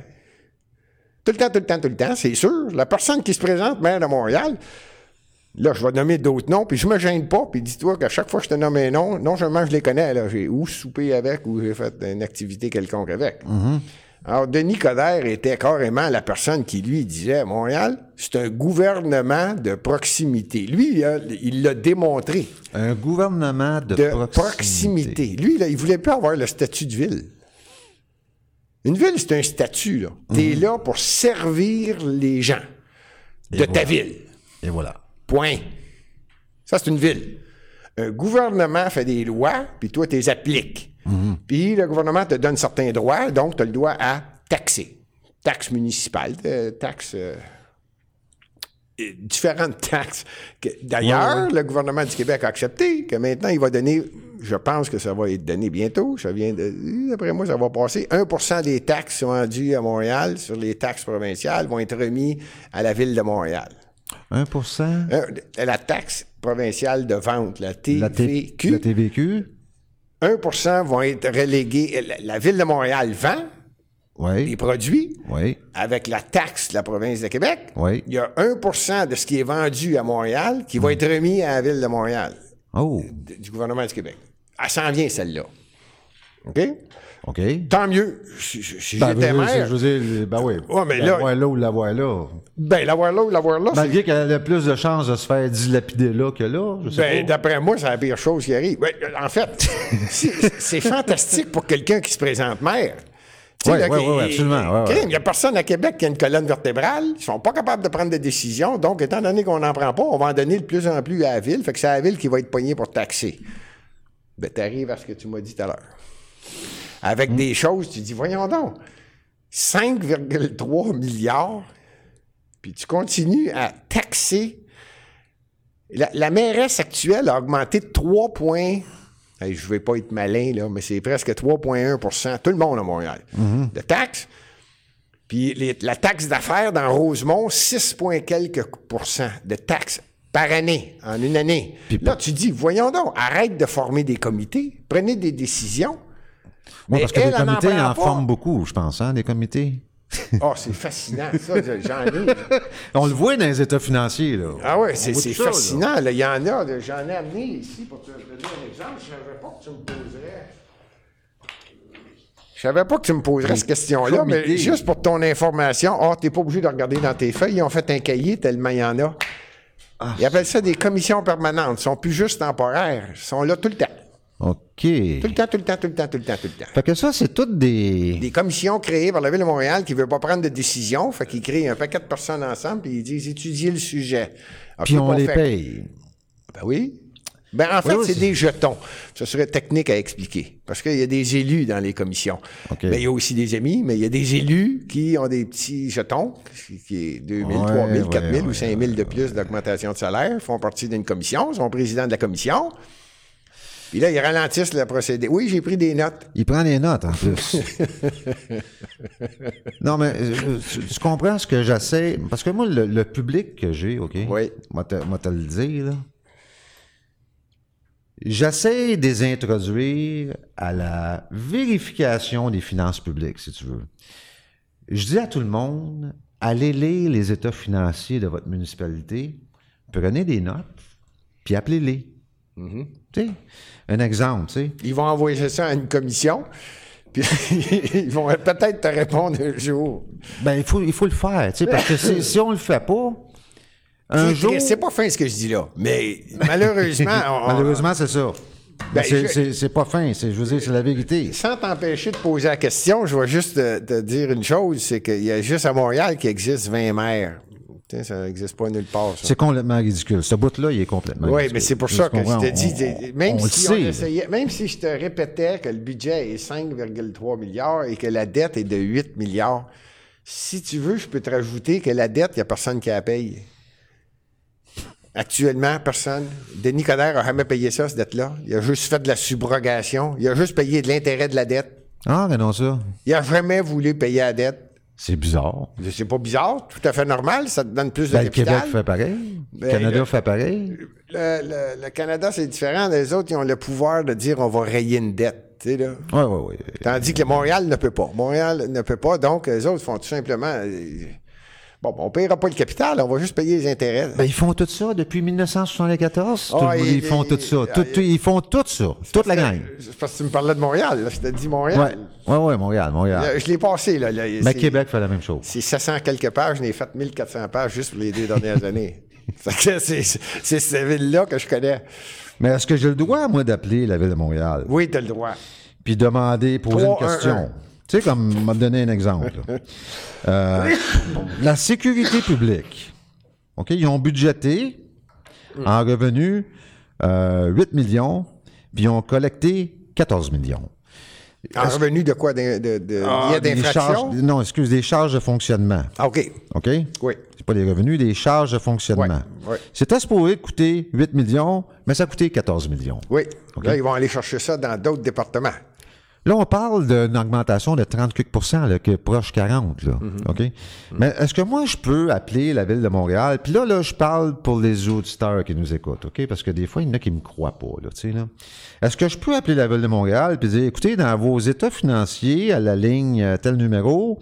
Tout le temps, tout le temps, tout le temps, c'est sûr. La personne qui se présente maire de Montréal, là, je vais nommer d'autres noms, puis je me gêne pas, puis dis-toi qu'à chaque fois que je te nomme un nom, non seulement je les connais, là, j'ai ou soupé avec, ou j'ai fait une activité quelconque avec. Alors, Denis Coderre était carrément la personne qui, lui, disait, Montréal, c'est un gouvernement de proximité. Lui, il l'a démontré Un gouvernement de, de proximité. proximité. Lui, là, il voulait plus avoir le statut de ville. Une ville, c'est un statut. là. Tu es là pour servir les gens de ta ville. Et voilà. Point. Ça, c'est une ville. Un gouvernement fait des lois, puis toi, tu les appliques. Puis le gouvernement te donne certains droits, donc tu as le droit à taxer. Taxe municipale, euh, taxe. euh. euh, différentes (laughs) taxes. D'ailleurs, le gouvernement du Québec a accepté que maintenant, il va donner, je pense que ça va être donné bientôt, ça vient de, d'après moi, ça va passer, 1% des taxes qui sont rendues à Montréal sur les taxes provinciales vont être remis à la ville de Montréal. 1% Euh, La taxe provinciale de vente, la la, T- TVQ, la TVQ? 1% vont être relégués. La, la ville de Montréal vend les produits Oui. avec la taxe de la province de Québec. Oui. Il y a 1% de ce qui est vendu à Montréal qui va être remis à la ville de Montréal, Oh, du gouvernement du Québec. Elle s'en vient, celle-là. OK? OK? Tant mieux. Si, Ben, j'étais je veux dire, maire, je veux dire, ben oui. Ouais, mais là- L'avoir là ou l'avoir là. ben, l'avoir là ou l'avoir là, Malgré qu'elle a plus de chances de se faire dilapider là que là, je sais Ben, d'après moi, c'est la pire chose qui arrive. Ben, en fait, (laughs) c'est fantastique pour quelqu'un qui se présente maire. Qui- ouais, absolument, ouais. Il n'y a personne à Québec qui a une colonne vertébrale. Ils sont pas capables de prendre des décisions. Donc, étant donné qu'on n'en prend pas, on va en donner de plus en plus à la ville. Fait que c'est la ville qui va être poignée pour taxer. Ben, t'arrives à ce que tu m'as dit tout à l'heure. Avec des choses, tu dis, voyons donc, 5,3 milliards, puis tu continues à taxer la, la mairesse actuelle a augmenté de 3 points. Hey, je ne vais pas être malin, là, mais c'est presque 3,1% Tout le monde à Montréal. De taxes. Puis les- la taxe d'affaires dans Rosemont, 6, point quelques pourcents de taxes par année, en une année. là, tu dis, voyons donc, arrête de former des comités, prenez des décisions. Mais parce que elle, les elle en comités en forment beaucoup, je pense, hein, des comités. Oh, c'est fascinant, ça, j'en ai. (laughs) On le voit dans les états financiers, là. Ah ouais, On c'est là. fascinant. là. Il y en a. J'en ai amené ici pour te donner un exemple. Je savais pas que tu me poserais. Je savais pas que tu me poserais cette question-là, mais juste pour ton information, oh, t'es pas obligé de regarder dans tes feuilles. Ils ont fait un cahier tellement il y en a. Ah. Ils appellent ça des commissions permanentes. Ils sont plus juste temporaires. Ils sont là tout le temps. OK. Tout le temps, tout le temps, tout le temps, tout le temps, tout le temps. Fait que ça, c'est toutes des... Des commissions créées par la Ville de Montréal qui ne veut pas prendre de décision. Fait qu'ils créent un paquet de personnes ensemble puis ils disent étudiez le sujet. Alors, Puis on les fait. paye. Ben oui. Ben en fait, Oui, c'est c'est- des jetons. Ce serait technique à expliquer. Parce qu'il y a des élus dans les commissions. OK. Ben, il y a aussi des amis, mais il y a des élus qui ont des petits jetons, qui- est 2 000, Ouais, 3 000, ouais, 4 000 ou ouais, 5 000 de plus d'augmentation de salaire, font partie d'une commission, sont président de la commission. Puis là, ils ralentissent le procédé. Oui, j'ai pris des notes. Il prend des notes, en plus. (laughs) non, mais euh, tu, tu comprends ce que j'essaie... Parce que moi, le, le public que j'ai, OK? Oui. Moi, te, moi te le dire, là. J'essaie de les introduire à la vérification des finances publiques, si tu veux. Je dis à tout le monde, allez lire les états financiers de votre municipalité, prenez des notes, puis appelez-les. Tu un exemple, tu sais. Ils vont envoyer ça à une commission, puis (laughs) ils vont peut-être te répondre un jour. Ben, il faut, il faut le faire, tu sais, parce que si, si on le fait pas, un C'est- jour... C'est pas fin ce que je dis là, mais malheureusement, (laughs) on- Malheureusement, c'est ça. Ben, c'est, pas fin, c'est, je veux dire, c'est la vérité. Sans t'empêcher de poser la question, je vais juste te, te dire une chose, c'est qu'il y a juste à Montréal qu'il existe 20 maires. Ça n'existe pas nulle part. C'est complètement ridicule. Ce bout-là, il est complètement Oui, ridicule. mais c'est pour ça que je te dis, même, on si on sait. essayait- même si je te répétais que le budget est 5,3 milliards et que la dette est de 8 milliards, si tu veux, je peux te rajouter que la dette, il n'y a personne qui la paye. Actuellement, personne. Denis Coderre n'a jamais payé ça, cette dette-là. Il a juste fait de la subrogation. Il a juste payé de l'intérêt de la dette. Ah, mais non, ça. Il n'a jamais voulu payer la dette. C'est bizarre. C'est pas bizarre, tout à fait normal, ça te donne plus de Ben, le capital. Québec fait pareil. Le Ben, Canada le- fait pareil. Le, le- le Canada, c'est différent. Les autres, ils ont le pouvoir de dire on va rayer une dette. tu sais, là. Oui, oui, oui. Tandis que Montréal ne peut pas. Montréal ne peut pas, donc les autres font tout simplement. euh, Bon, on ne payera pas le capital, on va juste payer les intérêts. Ben, ils font tout ça depuis 1974. Tout- Ah, ils, il- font tout ça. Tout- ils font tout ça. Toute la gang. C'est parce que tu me parlais de Montréal, là. Je te dis Montréal. Oui, oui, oui, Montréal, Montréal. Là, Je l'ai passé, là. là, Mais c'est- Québec fait la même chose. C'est 700 quelques pages, je n'ai fait 1400 pages juste pour les deux dernières (laughs) années. C'est cette ville-là que je connais. Mais est-ce que j'ai le droit, moi, d'appeler la Ville de Montréal? Oui, tu as le droit. puis demander, poser une un, question. un. Tu sais, comme m'a donné un exemple. Euh, la sécurité publique. OK, ils ont budgété en revenus euh, 8 millions, puis ils ont collecté 14 millions. En revenu de quoi? De, de, de, Ah, des d'infraction? charges- non, excuse, des charges de fonctionnement. Ah, OK. OK? Oui. C'est pas les revenus, les charges de fonctionnement. Ouais, ouais. C'était supposé coûter 8 millions, mais ça a coûté 14 millions. Oui. OK? Là, ils vont aller chercher ça dans d'autres départements. Là, on parle d'une augmentation de 30 quelques pourcents, là, qui est proche 40, là. OK? Mais est-ce que moi, je peux appeler la Ville de Montréal? Puis là, là, je parle pour les auditeurs qui nous écoutent, OK? Parce que des fois, il y en a qui me croient pas, là, tu sais, là. Est-ce que je peux appeler la Ville de Montréal puis dire, écoutez, dans vos états financiers, à la ligne euh, tel numéro,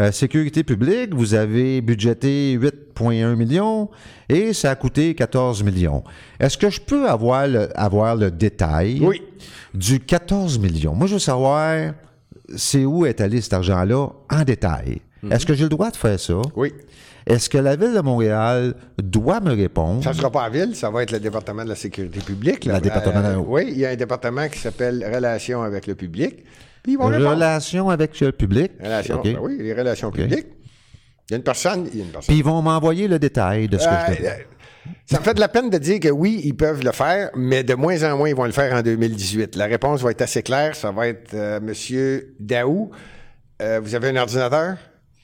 euh, sécurité publique, vous avez budgété 8,1 millions et ça a coûté 14 millions. Est-ce que je peux avoir le, avoir le détail Oui. du 14 millions? Moi, je veux savoir c'est où est allé cet argent-là en détail? Est-ce que j'ai le droit de faire ça? Oui. Est-ce que la Ville de Montréal doit me répondre? Ça ne sera pas la ville, ça va être le département de la sécurité publique. là. Le département de- Euh, oui, il y a un département qui s'appelle Relations avec le public. Puis ils vont répondre. Relation avec le public. Relations, ben oui, les relations publiques. Il y a une personne, il y a une personne. Puis ils vont m'envoyer le détail de ce que je Euh, fais. euh, ça me fait de la peine de dire que oui, ils peuvent le faire, mais de moins en moins, ils vont le faire en 2018. La réponse va être assez claire. Ça va être euh, Monsieur Daou. Euh, vous avez un ordinateur?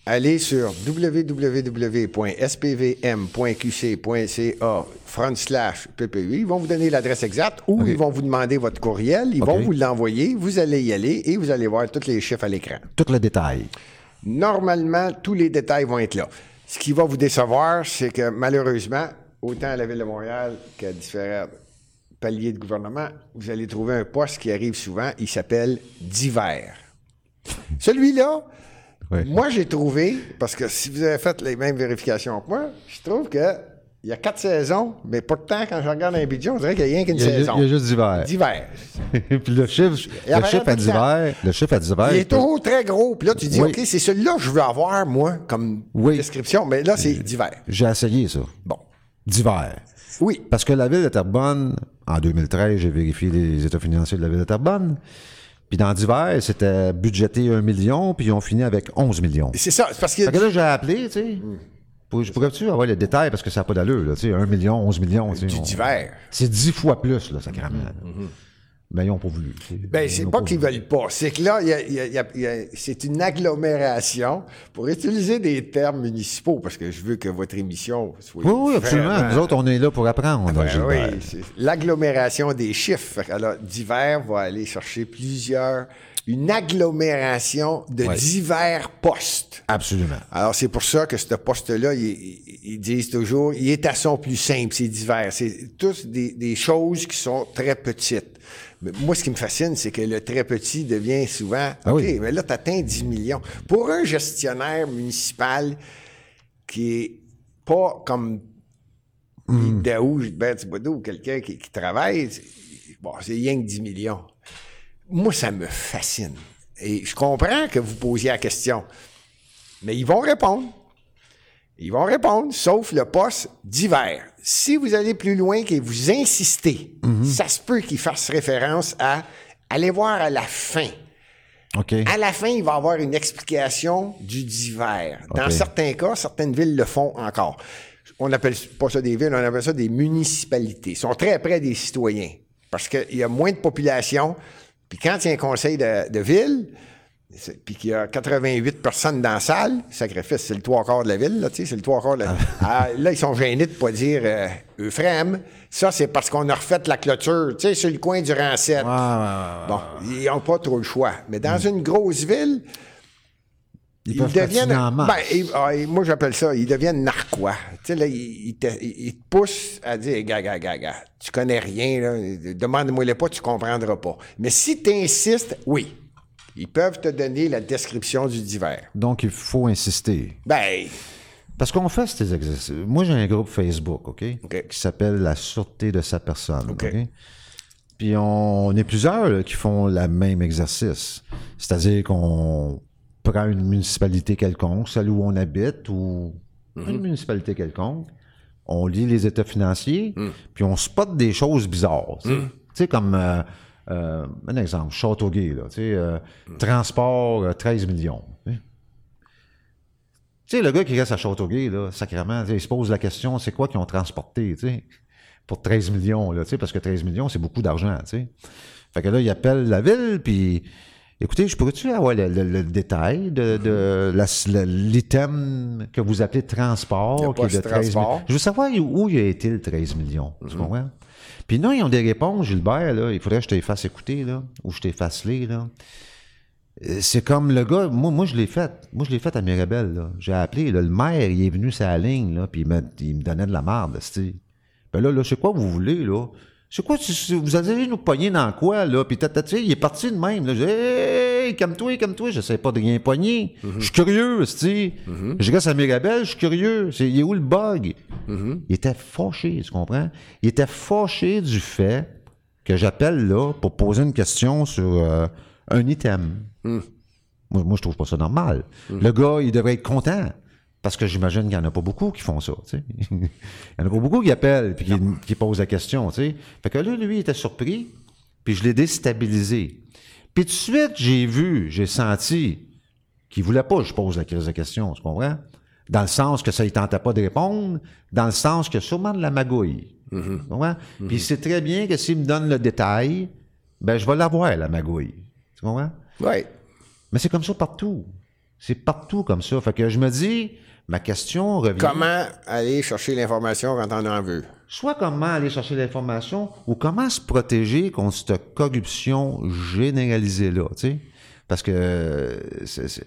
Allez sur www.spvm.qc.ca front slash PPU. Ils vont vous donner l'adresse exacte ou ils vont vous demander votre courriel. Ils vont vous l'envoyer. Vous allez y aller et vous allez voir tous les chiffres à l'écran. Tout le détail. Normalement, tous les détails vont être là. Ce qui va vous décevoir, c'est que malheureusement, autant à la Ville de Montréal qu'à différents paliers de gouvernement, vous allez trouver un poste qui arrive souvent, il s'appelle divers. Celui-là, Moi j'ai trouvé, parce que si vous avez fait les mêmes vérifications que moi, je trouve que il y a quatre saisons, mais pourtant, quand je regarde un budget, on dirait qu'il n'y a rien qu'une saison. il y a juste d'hiver. Divers. (laughs) Puis le chiffre, le chiffre à d'hiver, le chiffre à d'hiver. Il est toujours très gros. Puis là, tu dis, Oui. OK, c'est celui-là que je veux avoir, moi, comme Oui. description. Mais là, c'est divers. J'ai essayé ça. Bon. D'hiver. Oui. Parce que la ville de Terrebonne, en 2013, j'ai vérifié les états financiers de la ville de Terrebonne. Puis dans d'hiver, c'était budgété 1 million, puis ils ont fini avec 11 millions. C'est ça. C'est parce a Fait que là, j'ai appelé, tu sais. Pour- Je pourrais-tu avoir les détails parce que ça n'a pas d'allure, là, tu sais, 1 million, 11 millions. tu sais, du on- divers. C'est 10 fois plus, là, sacrément. Ben, ils n'ont pas voulu. Ben, c'est pas qu'ils veulent pas. C'est que là, c'est une agglomération pour utiliser des termes municipaux, parce que je veux que votre émission soit. Oui, oui, absolument. Nous autres, on est là pour apprendre. Ben Gilbert. oui, l'agglomération des chiffres. Alors, divers va aller chercher plusieurs. Une agglomération de divers postes. Absolument. Alors, c'est pour ça que ce poste-là, ils, ils- ils disent toujours, il est à son plus simple, c'est divers. C'est tous des, des choses qui sont très petites. Mais moi, ce qui me fascine, c'est que le très petit devient souvent, Ah OK, oui. mais là, tu atteins 10 millions. Pour un gestionnaire municipal qui est pas comme Hmm. Daou, Gilbert Thibodeau ou quelqu'un qui, qui travaille, bon, c'est rien que 10 millions. Moi, ça me fascine. Et je comprends que vous posiez la question. Mais ils vont répondre. Ils vont répondre, sauf le poste divers. Si vous allez plus loin et vous insistez, ça se peut qu'ils fassent référence à aller voir à la fin. À la fin, il va y avoir une explication du divers. Dans certains cas, certaines villes le font encore. On n'appelle pas ça des villes, on appelle ça des municipalités. Ils sont très près des citoyens parce qu'il y a moins de population. Puis quand il y a un conseil de, de ville, puis qu'il y a 88 personnes dans la salle, sacrifice, c'est le trois quarts de la ville, là, tu sais, c'est le trois quarts de la... Ah, là, ils sont gênés de ne pas dire euh. Ça, c'est parce qu'on a refait la clôture, tu sais, sur le coin du Rancette. Bon, ils n'ont pas trop le choix. Mais dans une grosse ville, Ils deviennent. Ben, ils- ah, ils- moi, j'appelle ça, ils deviennent narquois. Tu sais, là, ils, ils te, ils- ils te poussent à dire, gars, gars, gars, gars, tu connais rien, là, demande-moi-le pas, tu comprendras pas. Mais si tu insistes, oui, ils peuvent te donner la description du divers. Donc, il faut insister. Ben, Parce qu'on fait ces exercices. Moi, j'ai un groupe Facebook, OK? OK. Qui s'appelle La sûreté de sa personne. OK. Puis on, est plusieurs là, qui font le même exercice. C'est-à-dire qu'on prend une municipalité quelconque, celle où on habite, ou une municipalité quelconque. On lit les états financiers, puis on spot des choses bizarres. Tu sais, Tu sais, comme euh, euh, un exemple, Châteauguay, là, tu sais, euh, transport euh, 13 millions. tu sais. Tu sais, le gars qui reste à Châteauguay, là, sacrément, tu sais, il se pose la question, c'est quoi qu'ils ont transporté, tu sais, pour 13 millions, là, tu sais, parce que 13 millions, c'est beaucoup d'argent, tu sais. Fait que là, il appelle la ville, puis Écoutez, je pourrais-tu avoir le, le- le détail de, la- l'item que vous appelez transport, qui est de poste 13 millions? transport. Je veux savoir où, il a été le 13 millions. Tu comprends? Puis non, ils ont des réponses, Gilbert, là. Il faudrait que je te fasse écouter, là, ou je te fasse lire, là. Euh, C'est comme le gars, moi, moi je l'ai fait. Moi, je l'ai fait à Mirabel, là. J'ai appelé, là, le maire, il est venu la ligne, là, puis il me, donnait de la merde, tu Ben là, là, c'est quoi vous voulez, là? C'est quoi, vous allez nous pogner dans quoi, là? Puis tu il est parti de même, là. Dit, hey, calme-toi, calme-toi, je sais pas de rien pogner. Je suis curieux, tu Je reste à Mirabel, je suis curieux. C'est, il est où le bug? Il était fâché, tu comprends? Il était fâché du fait que j'appelle là pour poser une question sur euh, un item. Moi, moi, je trouve pas ça normal. Le gars, il devrait être content. Parce que j'imagine qu'il n'y en a pas beaucoup qui font ça. (laughs) il n'y en a pas beaucoup qui appellent et qui, qui posent la question. tu sais. Fait que là, lui, il était surpris, puis je l'ai déstabilisé. Puis tout de suite, j'ai vu, j'ai senti qu'il voulait pas que je pose la crise de question, tu comprends? Dans le sens que ça ne tentait pas de répondre, dans le sens que sûrement de la magouille. Tu comprends? Puis c'est très bien que s'il me donne le détail, ben je vais l'avoir, la magouille. Tu comprends? Oui. Mais c'est comme ça partout. C'est partout comme ça. Fait que je me dis, ma question revient. Comment aller chercher l'information quand on en veut? Soit comment aller chercher l'information ou comment se protéger contre cette corruption généralisée-là, tu sais? Parce que euh, c'est-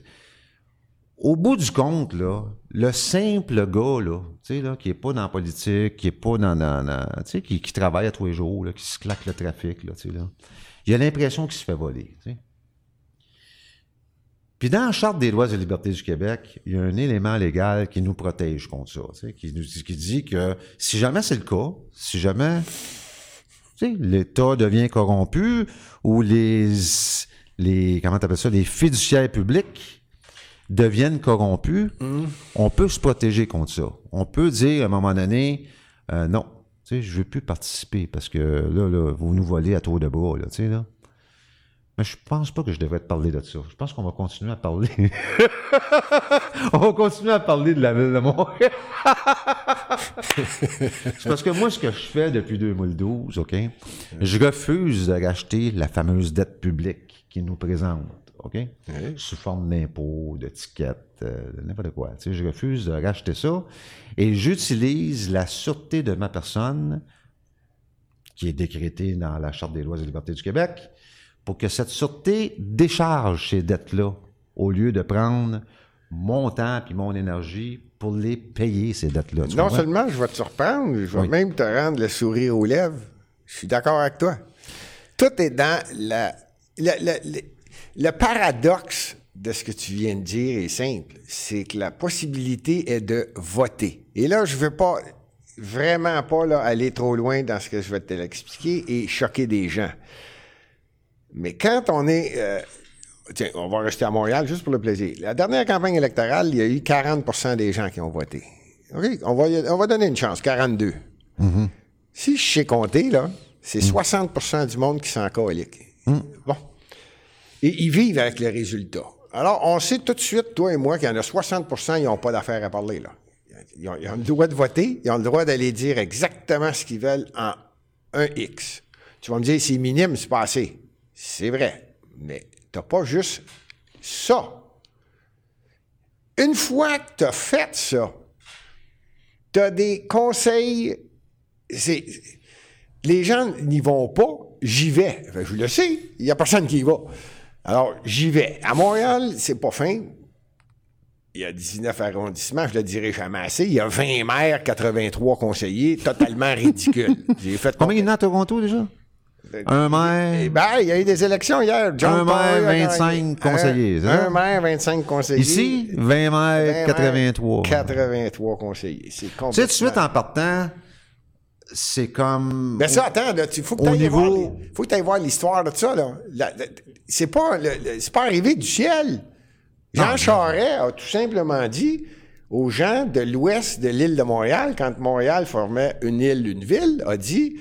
au bout du compte, là, le simple gars, là, tu sais, là, qui est pas dans la politique, qui est pas dans, dans- tu sais, qui, travaille à tous les jours, là, qui se claque le trafic, là, tu sais, là, il a l'impression qu'il se fait voler. Puis dans la Charte des droits et libertés du Québec, il y a un élément légal qui nous protège contre ça, tu sais, qui, nous, qui dit que si jamais c'est le cas, si jamais tu sais, l'État devient corrompu ou les, les comment t'appelles ça, les fiduciaires publics deviennent corrompus, on peut se protéger contre ça. On peut dire à un moment donné, euh, non, tu sais, je veux plus participer parce que là, là, vous nous volez à tour de bras, là, tu sais, là. Mais je pense pas que je devrais te parler de ça. Je pense qu'on va continuer à parler. (laughs) on va continuer à parler de la ville de Montréal. C'est parce que moi, ce que je fais depuis 2012, OK, je refuse de racheter la fameuse dette publique qui nous présente, OK, sous forme d'impôts, de tickets, euh, de n'importe quoi. Tu sais, je refuse de racheter ça et j'utilise la sûreté de ma personne qui est décrétée dans la Charte des lois et libertés du Québec pour que cette sûreté décharge ces dettes-là au lieu de prendre mon temps puis mon énergie pour les payer, ces dettes-là. Non comprends? seulement je vais te surprendre, je vais Oui. même te rendre le sourire aux lèvres. Je suis d'accord avec toi. Tout est dans la, la- la- la- le paradoxe de ce que tu viens de dire est simple. C'est que la possibilité est de voter. Et là, je ne veux pas vraiment pas là, aller trop loin dans ce que je vais te l'expliquer et choquer des gens. Mais quand on est. euh, tiens, on va rester à Montréal juste pour le plaisir. La dernière campagne électorale, il y a eu 40% des gens qui ont voté. OK? On va, on va donner une chance, 42. Si je sais compter, là, c'est 60% du monde qui s'en colique. Bon. Et ils vivent avec le résultat. Alors, on sait tout de suite, toi et moi, qu'il y en a 60% ils n'ont pas d'affaires à parler, là. Ils ont, ils ont le droit de voter, ils ont le droit d'aller dire exactement ce qu'ils veulent en un X. Tu vas me dire, c'est minime, c'est pas assez. C'est vrai. Mais t'as pas juste ça. Une fois que tu as fait ça, tu as des conseils. les gens n'y vont pas, j'y vais. Que je le sais, il n'y a personne qui y va. Alors, j'y vais. À Montréal, c'est pas fin. Il y a 19 arrondissements, je le dirai jamais assez. Il y a 20 maires, 83 conseillers, totalement (laughs) ridicule. J'ai fait Combien il y en a à Toronto déjà? Un Eh maire. ben, il y a eu des élections hier. John Un maire, Paul a gagné. 25 conseillers, Un, ça? un maire, 25 conseillers. Ici, 20 maires, 83. 83 conseillers. C'est Tu sais, tout de suite, complètement... en partant, c'est comme. Mais ça, attends, il faut que tu ailles niveau- voir, les- faut que t'ailles voir l'histoire de ça. Là. C'est pas, c'est pas arrivé du ciel. Jean Non, Charest a tout simplement dit aux gens de l'ouest de l'île de Montréal, quand Montréal formait une île, une ville, a dit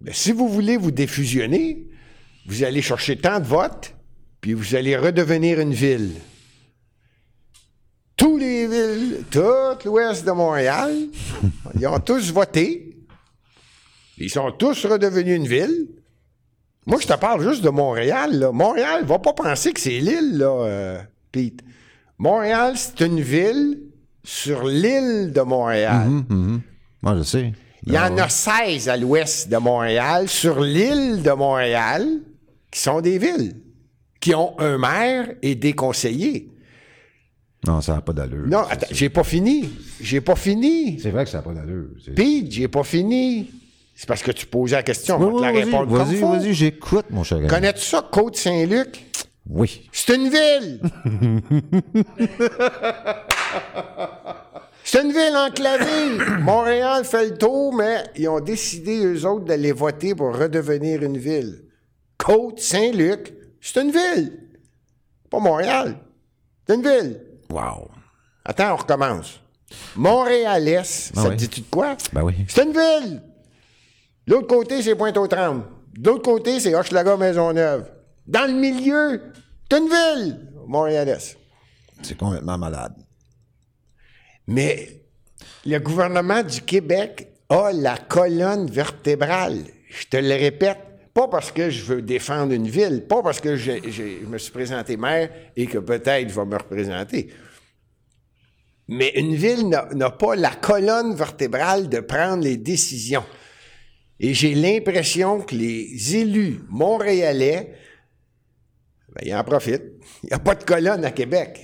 Ben, si vous voulez vous défusionner, vous allez chercher tant de votes, puis vous allez redevenir une ville. Tous les villes, tout l'ouest de Montréal, (laughs) ils ont tous voté. Ils sont tous redevenus une ville. Moi, je te parle juste de Montréal. Là. Montréal, va pas penser que c'est l'île, là, euh, Pete. Montréal, c'est une ville sur l'île de Montréal. Moi, je sais. Il y en a 16 à l'ouest de Montréal, sur l'île de Montréal, qui sont des villes, qui ont un maire et des conseillers. Non, ça n'a pas d'allure. Non, attends, j'ai pas fini. J'ai pas fini. C'est vrai que ça n'a pas d'allure. Pete, j'ai pas fini. C'est parce que tu posais la question. Oui, on va te la répondre Vas-y, vas-y, j'écoute, mon cher. Connais-tu ça, Côte-Saint-Luc? Oui. C'est une ville! (laughs) C'est une ville enclavée. (coughs) Montréal fait le tour, mais ils ont décidé, eux autres, d'aller voter pour redevenir une ville. Côte-Saint-Luc, c'est une ville. Pas Montréal. C'est une ville. Wow. Attends, on recommence. Montréal-Est, Ah ça oui. te dit-tu de quoi? Ben oui. C'est une ville. L'autre côté, c'est Pointe-aux-Trembles. De l'autre côté, c'est Hochelaga-Maisonneuve. Dans le milieu, c'est une ville. Montréal-Est. C'est complètement malade. Mais le gouvernement du Québec a la colonne vertébrale. Je te le répète, pas parce que je veux défendre une ville, pas parce que je me suis présenté maire et que peut-être je vais me représenter. Mais une ville n'a n'a pas la colonne vertébrale de prendre les décisions. Et j'ai l'impression que les élus montréalais, ben, ils en profitent. Il n'y a pas de colonne à Québec.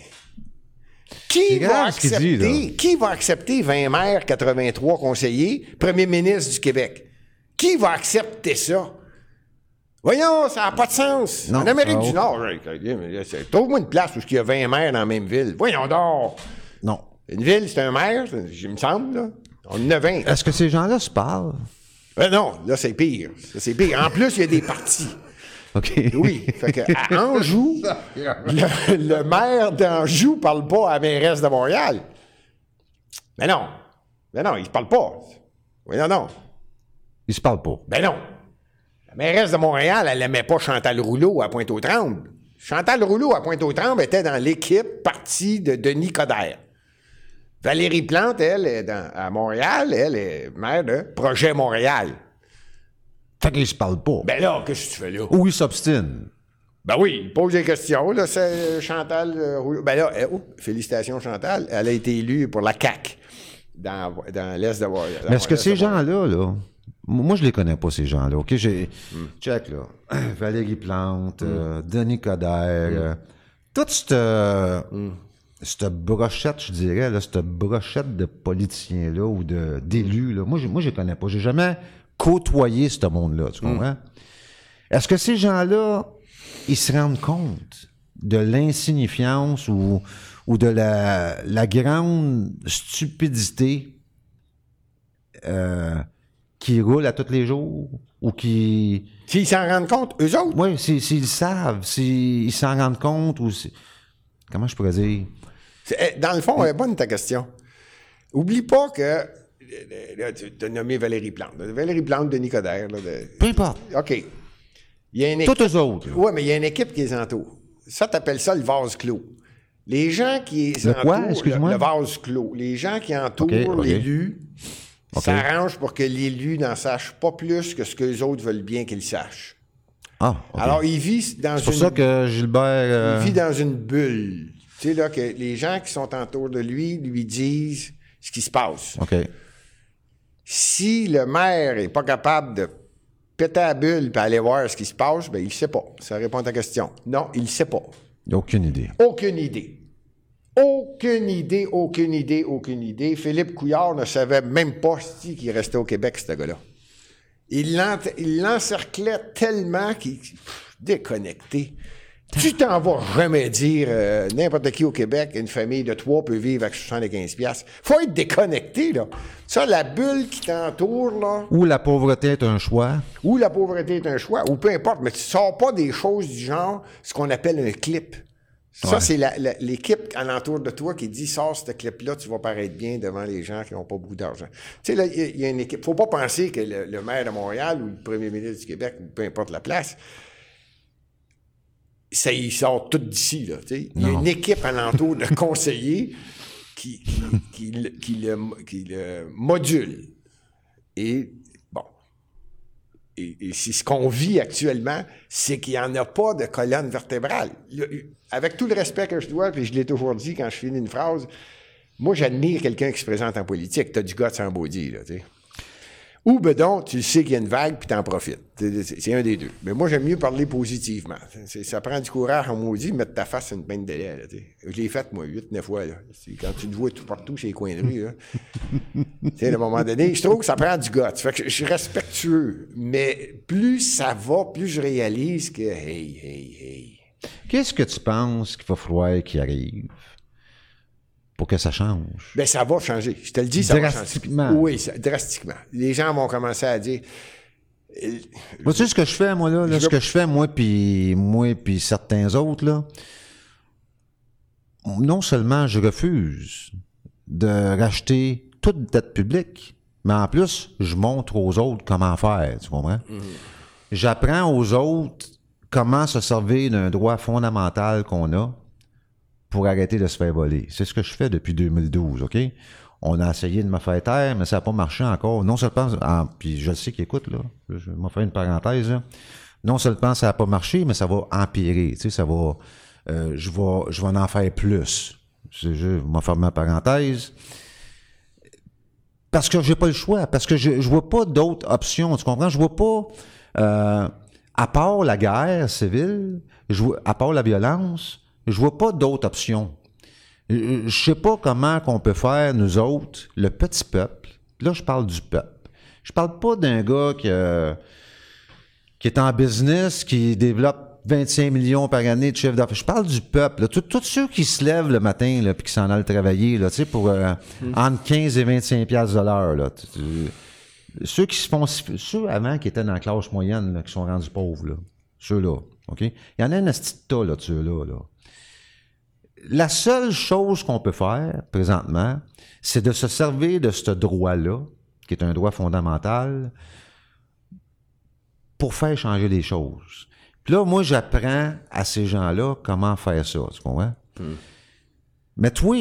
Qui va, dit, accepter, qui va accepter 20 maires, 83 conseillers, premier ministre du Québec? Qui va accepter ça? Voyons, ça n'a pas de sens. Non, en Amérique du Nord, trouve-moi une place où il y a 20 maires dans la même ville. Voyons donc. Non. Une ville, c'est un maire, il me semble, là. On en a 20. Est-ce que ces gens-là se parlent? Ben non, là, c'est pire. C'est pire. En plus, il y a des partis. OK. Oui. Fait que à Anjou, (laughs) le, le maire d'Anjou parle pas à la mairesse de Montréal. Mais non. Ben non, il ne parle pas. Oui, non, non. Ils se parlent pas. Ben non. La mairesse de Montréal, elle n'aimait pas Chantal Rouleau à Pointe-aux-Trembles. Chantal Rouleau à Pointe-aux-Trembles était dans l'équipe partie de Denis Coderre. Valérie Plante, elle, est dans- à Montréal, elle est maire de Projet Montréal. Fait qu'ils se parlent pas. Ben là, qu'est-ce que tu fais là? Ou ils s'obstinent. Ben oui, il pose des questions. Là, c'est Chantal euh. Ben là, eh, oh, félicitations Chantal, elle a été élue pour la CAQ dans, dans l'Est de Montréal. Mais est-ce que ces gens-là, là, moi, je les connais pas, ces gens-là. OK, j'ai. Check, là. (clears throat) Valérie Plante, euh, Denis Coderre, euh, toute cette. euh, Cette brochette, je dirais, là, cette brochette de politiciens-là ou de, d'élus, là. Moi, je, moi, je les connais pas. J'ai jamais côtoyé ce monde-là, tu comprends? Est-ce que ces gens-là, ils se rendent compte de l'insignifiance ou, ou de la, la grande stupidité euh, qui roule à tous les jours ou qui... S'ils s'en rendent compte, eux autres, Oui, s'ils savent, s'ils s'en rendent compte ou... si- Comment je pourrais dire? Eh, Dans le fond, elle est bonne ta question. Oublie pas que. Euh, Là, tu as nommé Valérie Plante. Valérie Plante, Denis Coderre. Là, de- Peu importe. OK. Il y a une équipe. Autres. Oui, mais il y a une équipe qui les entoure. Ça, t'appelles ça le vase clos. Les gens qui les Le quoi? entourent. Excuse-moi? Le, le vase clos. Les gens qui entourent l'élu s'arrangent pour que l'élu n'en sache pas plus que ce que les autres veulent bien qu'il sache. Ah. Alors, il vit dans C'est pour une ça que Gilbert... euh, il vit dans une bulle. Tu sais, là, que les gens qui sont autour de lui lui disent ce qui se passe. OK. Si le maire est pas capable de péter la bulle et aller voir ce qui se passe, ben il ne sait pas. Ça répond à ta question. Non, il ne sait pas. Il n'y a aucune idée. Aucune idée. Aucune idée, aucune idée, aucune idée. Philippe Couillard ne savait même pas si qu'il restait au Québec, ce gars-là. Il l'encerclait tellement qu'il déconnecté. Tu t'en vas jamais dire euh, n'importe qui au Québec, une famille de trois peut vivre avec 75 pièces. Faut être déconnecté là. Ça la bulle qui t'entoure là, Ou la pauvreté est un choix. ou la pauvreté est un choix, ou peu importe, mais tu sors pas des choses du genre ce qu'on appelle un clip. Ça, Ouais. c'est l'équipe alentour de toi qui dit sors ce clip-là, tu vas paraître bien devant les gens qui n'ont pas beaucoup d'argent. Tu sais, là, il y a- il y, a une équipe. faut pas penser que le, le maire de Montréal ou le premier ministre du Québec, ou peu importe la place, ça y sort tout d'ici. Il y a une équipe alentour de conseillers qui, qui, qui le- qui le, qui le module. Et bon, et, et c'est ce qu'on vit actuellement, c'est qu'il n'y en a pas de colonne vertébrale. Le- avec tout le respect que je dois, puis je l'ai toujours dit quand je finis une phrase, moi, j'admire quelqu'un qui se présente en politique. T'as du gars sans body, là, tu sais. Ou, ben donc, tu sais qu'il y a une vague, puis t'en profites. C'est- un des deux. Mais moi, j'aime mieux parler positivement. Ça prend du courage, en maudit, mettre ta face sur une peine de là, sais. Je l'ai fait, moi, huit, neuf fois, là. Quand tu te vois tout partout chez les coins de rue, à un moment donné, je trouve que ça prend du gars. Fait que je suis respectueux. Mais plus ça va, plus je réalise que, hey, hey, hey. Qu'est-ce que tu penses qu'il va falloir qu'il arrive? Pour que ça change? Ben, ça va changer. Je te le dis, ça va changer. Drastiquement. Oui, ça- drastiquement. Les gens vont commencer à dire. euh, Vois-tu sais ce que je fais, moi, là? ce veux- que je fais, moi, puis moi, puis certains autres, là, non seulement je refuse de racheter toute dette publique, mais en plus, je montre aux autres comment faire, tu comprends? J'apprends aux autres comment se servir d'un droit fondamental qu'on a pour arrêter de se faire voler. C'est ce que je fais depuis 2012, OK? On a essayé de me faire taire, mais ça n'a pas marché encore. Non seulement, ah, puis je le sais qu'il écoute, là, je vais faire une parenthèse. Non seulement ça n'a pas marché, mais ça va empirer, tu sais, ça va, euh, je vais, je vais en faire plus. C'est- Je vais faire ma parenthèse. Parce que j'ai pas le choix, parce que je, je vois pas d'autres options, tu comprends? Je vois pas, euh, à part la guerre civile, je vois, à part la violence, je vois pas d'autres options. Je je sais pas comment qu'on peut faire, nous autres, le petit peuple. Là, je parle du peuple. Je parle pas d'un gars qui, euh, qui est en business, qui développe 25 millions par année de chiffre d'affaires. Je parle du peuple. Tous ceux qui se lèvent le matin là, puis qui s'en allent travailler là, tu sais, pour euh, entre 15 et 25 piastres de l'heure. Ceux qui se font... Ceux avant qui étaient dans la classe moyenne, là, qui sont rendus pauvres, là. Ceux-là, OK? Il y en a un petit tas, là, de ceux-là, là. La seule chose qu'on peut faire, présentement, c'est de se servir de ce droit-là, qui est un droit fondamental, pour faire changer les choses. Puis là, moi, j'apprends à ces gens-là comment faire ça, tu comprends? Mais toi,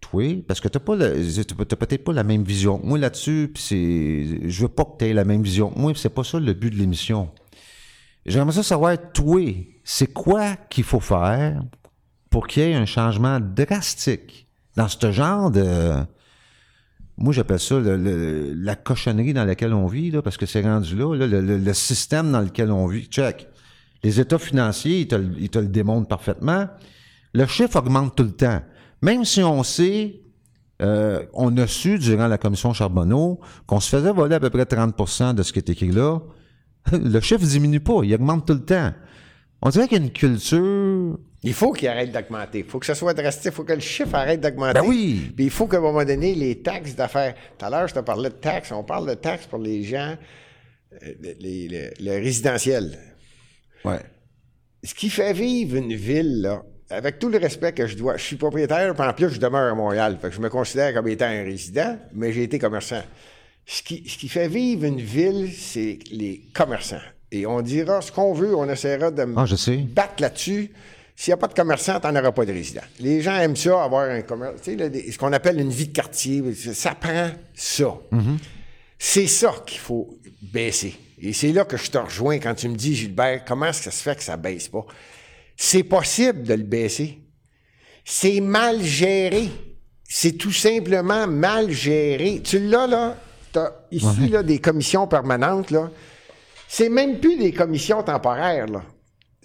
toi, parce que t'as pas peut-être pas la même vision que moi là-dessus, puis c'est, je veux pas que tu aies la même vision que moi, puis c'est pas ça le but de l'émission. J'aimerais ça savoir, toi, c'est quoi qu'il faut faire pour qu'il y ait un changement drastique dans ce genre de... Moi, j'appelle ça la cochonnerie dans laquelle on vit, là, parce que c'est rendu là, là, le, système dans lequel on vit. Check. Les états financiers, ils te, ils te le démontrent parfaitement. Le chiffre augmente tout le temps. Même si on sait, euh, on a su durant la commission Charbonneau qu'on se faisait voler à peu près 30% de ce qui est écrit là, (laughs) le chiffre diminue pas, il augmente tout le temps. On dirait qu'il y a une culture Il faut qu'il arrête d'augmenter. Il faut que ce soit drastique. Il faut que le chiffre arrête d'augmenter. Ben oui. Puis il faut qu'à un moment donné, les taxes d'affaires. Tout à l'heure, je te parlais de taxes. On parle de taxes pour les gens, euh, les- les- le résidentiel. Ouais. Ce qui fait vivre une ville, là, avec tout le respect que je dois, je suis propriétaire, puis en plus, je demeure à Montréal. Fait que je me considère comme étant un résident, mais j'ai été commerçant. Ce qui, ce qui fait vivre une ville, c'est les commerçants. Et on dira ce qu'on veut, on essaiera de me Ah, je sais. battre là-dessus. S'il n'y a pas de commerçant, tu n'en auras pas de résident. Les gens aiment ça, avoir un commerce. Tu sais, là, ce qu'on appelle une vie de quartier, ça prend ça. C'est ça qu'il faut baisser. Et c'est là que je te rejoins quand tu me dis, Gilbert, comment est-ce que ça se fait que ça baisse pas? C'est possible de le baisser. C'est mal géré. C'est tout simplement mal géré. Tu l'as, là, t'as ici, là, des commissions permanentes, là. C'est même plus des commissions temporaires, là.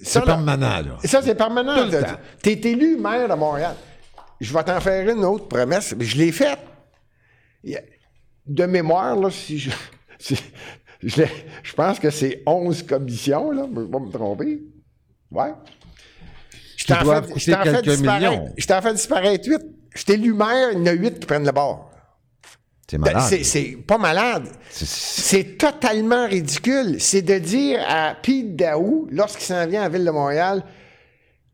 C'est permanent, là. ça, c'est permanent. Tout le temps. Tu es élu maire de Montréal. Je vais t'en faire une autre promesse. mais Je l'ai faite. De mémoire, là, si je. (laughs) si- je, je pense que c'est 11 commissions, là. Je vais pas me tromper. Ouais. Je t'en fais, disparaître. Je t'en fais disparaître 8. Je t'ai élu maire, il y en a 8 qui prennent le bord. C'est malade. C'est- pas malade. C'est- totalement ridicule. C'est de dire à Pete Daou, lorsqu'il s'en vient en Ville de Montréal,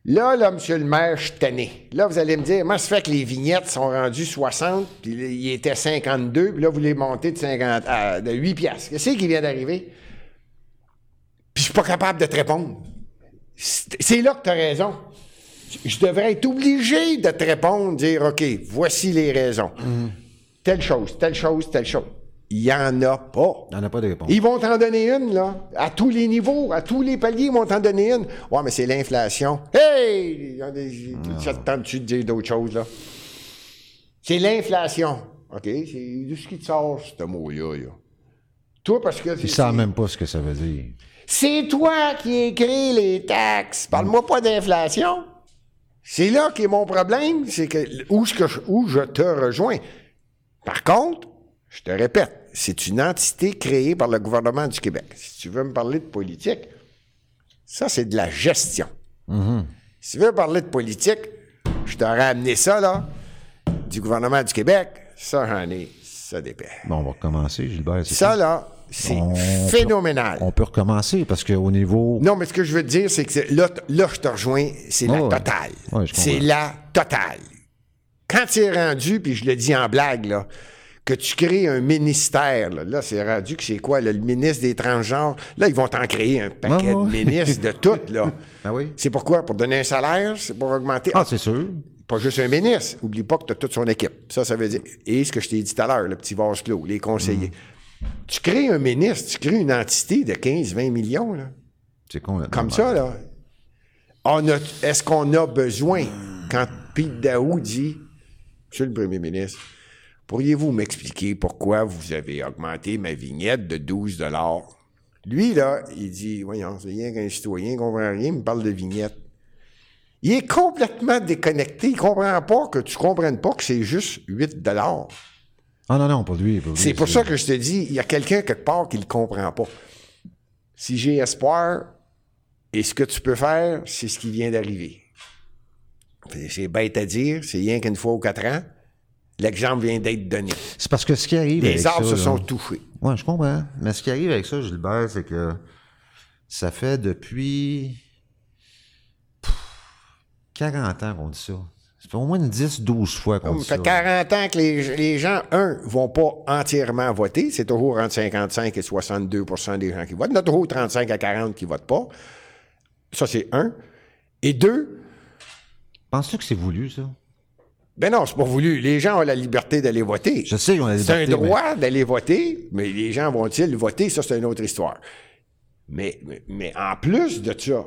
là, là, monsieur le maire, je suis tanné. Là, vous allez me dire, moi, ça fait que les vignettes sont rendues 60, puis il était 52, puis là, vous les montez de, 50, à- de 8 piastres. Qu'est-ce qui vient d'arriver? Puis je suis pas capable de te répondre. C'est c'est là que tu as raison. Je devrais être obligé de te répondre, dire, OK, voici les raisons. Telle chose, telle chose, telle chose. Il n'y en a pas. Il n'y en a pas de réponse. Ils vont t'en donner une, là. À tous les niveaux, à tous les paliers, ils vont t'en donner une. Ouais, mais c'est l'inflation. Hey! J'ai Ah. de dire d'autres choses, là? C'est l'inflation. OK? C'est de ce qui te sort, ce mot-là, là. Toi, parce que. Ils c'est- savent même pas ce que ça veut dire. c'est toi qui écris les taxes. Parle-moi pas d'inflation. C'est là qui est mon problème, c'est que je, où je te rejoins? Par contre, je te répète, c'est une entité créée par le gouvernement du Québec. Si tu veux me parler de politique, ça, c'est de la gestion. Si tu veux parler de politique, je t'aurais amené ça, là, du gouvernement du Québec. Ça, j'en ai, ça dépend. Bon, on va recommencer, Gilbert. c'est Ça, là, c'est phénoménal. On peut recommencer parce qu'au niveau. Non, mais ce que je veux te dire, c'est que là, là, je te rejoins, c'est la ouais. totale. Ouais, je comprends. c'est la totale. Quand tu es rendu, puis je le dis en blague, là, que tu crées un ministère, là, là, c'est rendu que c'est quoi, là, le ministre des transgenres, là, ils vont t'en créer un paquet de ministres de tout, là. Ah (laughs) oui? C'est pourquoi? Pour donner un salaire? C'est pour augmenter? Ah, c'est sûr. Pas juste un ministre. Oublie pas que tu as toute son équipe. Ça, ça veut dire. Et ce que je t'ai dit tout à l'heure, le petit vase clos, les conseillers. Mm. Tu crées un ministre, tu crées une entité de 15-20 millions, là. C'est complètement Comme mal. ça, là. On a, est-ce qu'on a besoin, quand Pete Daou dit, Monsieur le Premier ministre, pourriez-vous m'expliquer pourquoi vous avez augmenté ma vignette de 12 Lui, là, il dit, voyons, c'est rien qu'un citoyen, il comprend rien, il me parle de vignette. Il est complètement déconnecté. Il comprend pas que tu comprennes pas que c'est juste 8 Ah non, non, pas lui. pas lui, c'est pour ça que je te dis, il y a quelqu'un quelque part qui ne le comprend pas. Si j'ai espoir, et ce que tu peux faire, c'est ce qui vient d'arriver. C'est- C'est bête à dire, c'est rien qu'une fois ou quatre ans. L'exemple vient d'être donné. C'est parce que ce qui arrive. avec Les arbres ça, se là- sont touchés. Ouais, je comprends. Mais ce qui arrive avec ça, Gilbert, c'est que ça fait depuis pff, 40 ans qu'on dit ça. Ça fait au moins une 10, 12 fois qu'on Ça dit ça. fait 40 ans que les, les gens, un, vont pas entièrement voter. C'est toujours entre 55 et 62% des gens qui votent. Il y en a toujours 35 à 40 qui votent pas. Ça, c'est un. Et deux, Penses-tu que c'est voulu, ça? ben non, c'est pas voulu. Les gens ont la liberté d'aller voter. Je sais qu'on a la C'est un liberté, mais- droit d'aller voter, mais les gens vont-ils voter? Ça, c'est une autre histoire. Mais, mais, mais en plus de ça,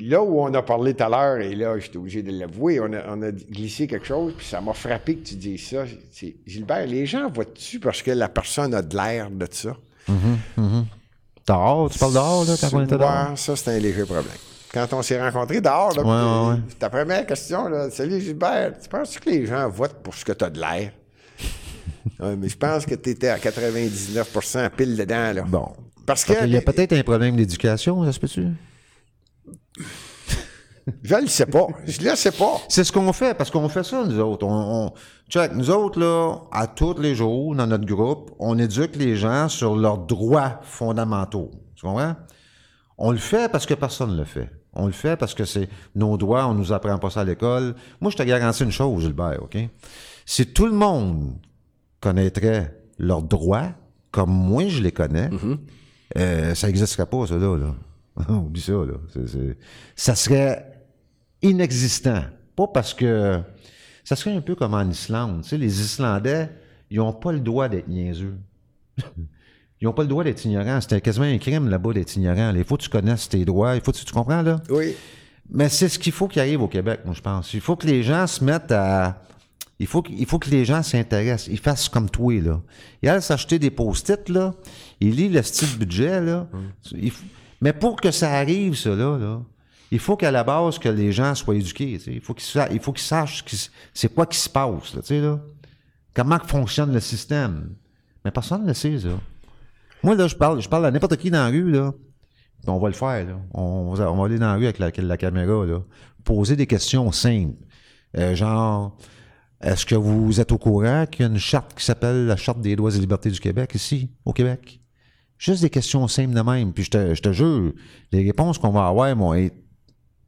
là où on a parlé tout à l'heure, et là, j'étais obligé de l'avouer, on a, on a glissé quelque chose, puis ça m'a frappé que tu dises ça. C'est, Gilbert, les gens votent-tu parce que la personne a de l'air de ça? Dehors, tu parles dehors, là, quand on était dehors? Ça, c'est un léger problème. Quand on s'est rencontrés dehors, là, Ouais, ouais. ta première question, là, salut Gilbert, tu penses que les gens votent pour ce que tu as de l'air? (laughs) Ouais, mais je pense que tu étais à 99% pile dedans. Là. Bon. Parce que Il y a peut-être un problème d'éducation, ça se peut-tu? (laughs) je le sais pas. Je le sais pas. C'est ce qu'on fait, parce qu'on fait ça, nous autres. On, on- check, nous autres, là, à tous les jours, dans notre groupe, on éduque les gens sur leurs droits fondamentaux. Tu comprends? On le fait parce que personne ne le fait. On le fait parce que c'est nos droits, on nous apprend pas ça à l'école. Moi, je te garantis une chose, Gilbert, OK? Si tout le monde connaîtrait leurs droits, comme moi je les connais, euh, ça n'existerait pas, ça, là. là. (laughs) Oublie ça, là. Ça serait inexistant. Pas parce que. Ça serait un peu comme en Islande. Tu sais, les Islandais, ils n'ont pas le droit d'être niaiseux. (laughs) ils n'ont pas le droit d'être ignorants. C'était quasiment un crime là-bas d'être ignorant. Il faut que tu connaisses tes droits. Il faut que tu, tu comprends, là? Oui. Mais c'est ce qu'il faut qu'il arrive au Québec, moi, je pense. Il faut que les gens se mettent à. Il faut, il faut que les gens s'intéressent. Ils fassent comme toi, là. Ils allent s'acheter des post-it, là. Ils lisent le style budget, là. Faut- Mais pour que ça arrive, ça, là, il faut qu'à la base, que les gens soient éduqués. Il faut qu'ils sa- qu'ils sachent c'est quoi qui se passe, là, là. Comment fonctionne le système. Mais personne ne le sait, ça. Moi, là, je parle, je parle à n'importe qui dans la rue, là. On va le faire, là. On, va- aller dans la rue avec la, la caméra, là. Poser des questions simples. Euh, genre, est-ce que vous êtes au courant qu'il y a une charte qui s'appelle la Charte des droits et libertés du Québec, ici, au Québec? Juste des questions simples de même. Puis je te, je te jure, les réponses qu'on va avoir vont être.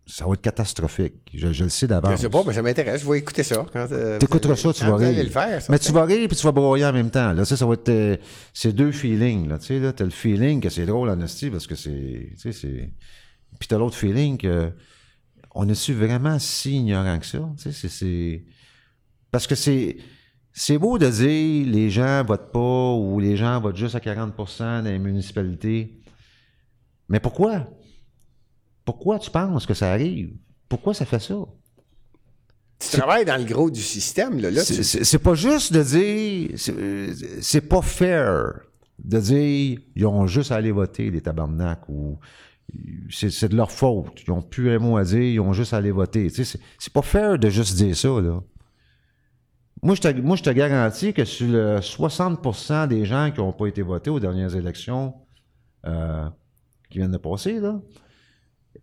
Ça va être catastrophique. Je, je le sais Je d'avance. sais pas, mais ça m'intéresse. Je vais écouter ça. Euh, T'écouteras ça, tu vas rire. le faire. ça. Mais tu vas rire puis tu vas broyer en même temps. Là, ça, ça va être euh, c'est deux feelings. Là, tu sais, là, t'as le feeling que c'est drôle en esti parce que c'est, tu sais, c'est. Puis t'as l'autre feeling que on est-tu vraiment si ignorant que ça? Tu sais, c'est parce que c'est c'est beau de dire les gens votent pas ou les gens votent juste à 40% dans les municipalités. Mais pourquoi? Pourquoi tu penses que ça arrive? Pourquoi ça fait ça? Tu travailles dans le gros du système, là. là C'est- pas juste de dire. c'est- pas fair de dire ils ont juste à aller voter, les tabarnak, ou c'est de leur faute. Ils ont plus un mot à dire, ils ont juste à aller voter. Tu sais, c'est- c'est pas fair de juste dire ça, là. Moi, je te, moi, je te garantis que sur le 60% des gens qui n'ont pas été votés aux dernières élections euh, qui viennent de passer, là,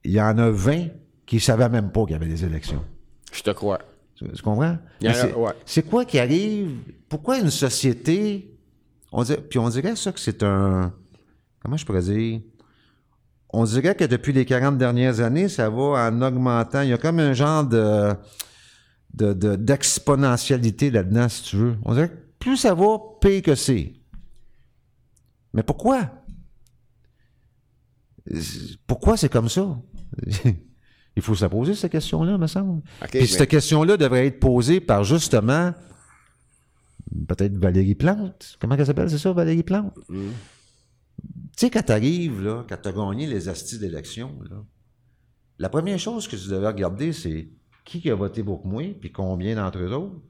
il y en a 20 qui ne savaient même pas qu'il y avait des élections. Je te crois. Tu, tu comprends? C'est, ouais. quoi qui arrive? Pourquoi une société. On dirait, puis on dirait ça que c'est un. Comment je pourrais dire? On dirait que depuis les 40 dernières années, ça va en augmentant. Il y a comme un genre de, de- de- d'exponentialité là-dedans, si tu veux. On dirait que plus ça va, pire que c'est. Mais pourquoi? Pourquoi c'est comme ça? (laughs) Il faut se poser, cette question-là, me semble. Puis mais- cette question-là devrait être posée par justement peut-être Valérie Plante. Comment elle s'appelle, c'est ça, Valérie Plante? Mm. Tu sais, quand t'arrives, là, quand t'as gagné les astis d'élection, la première chose que tu devais regarder, c'est qui a voté pour moi, puis combien d'entre eux autres.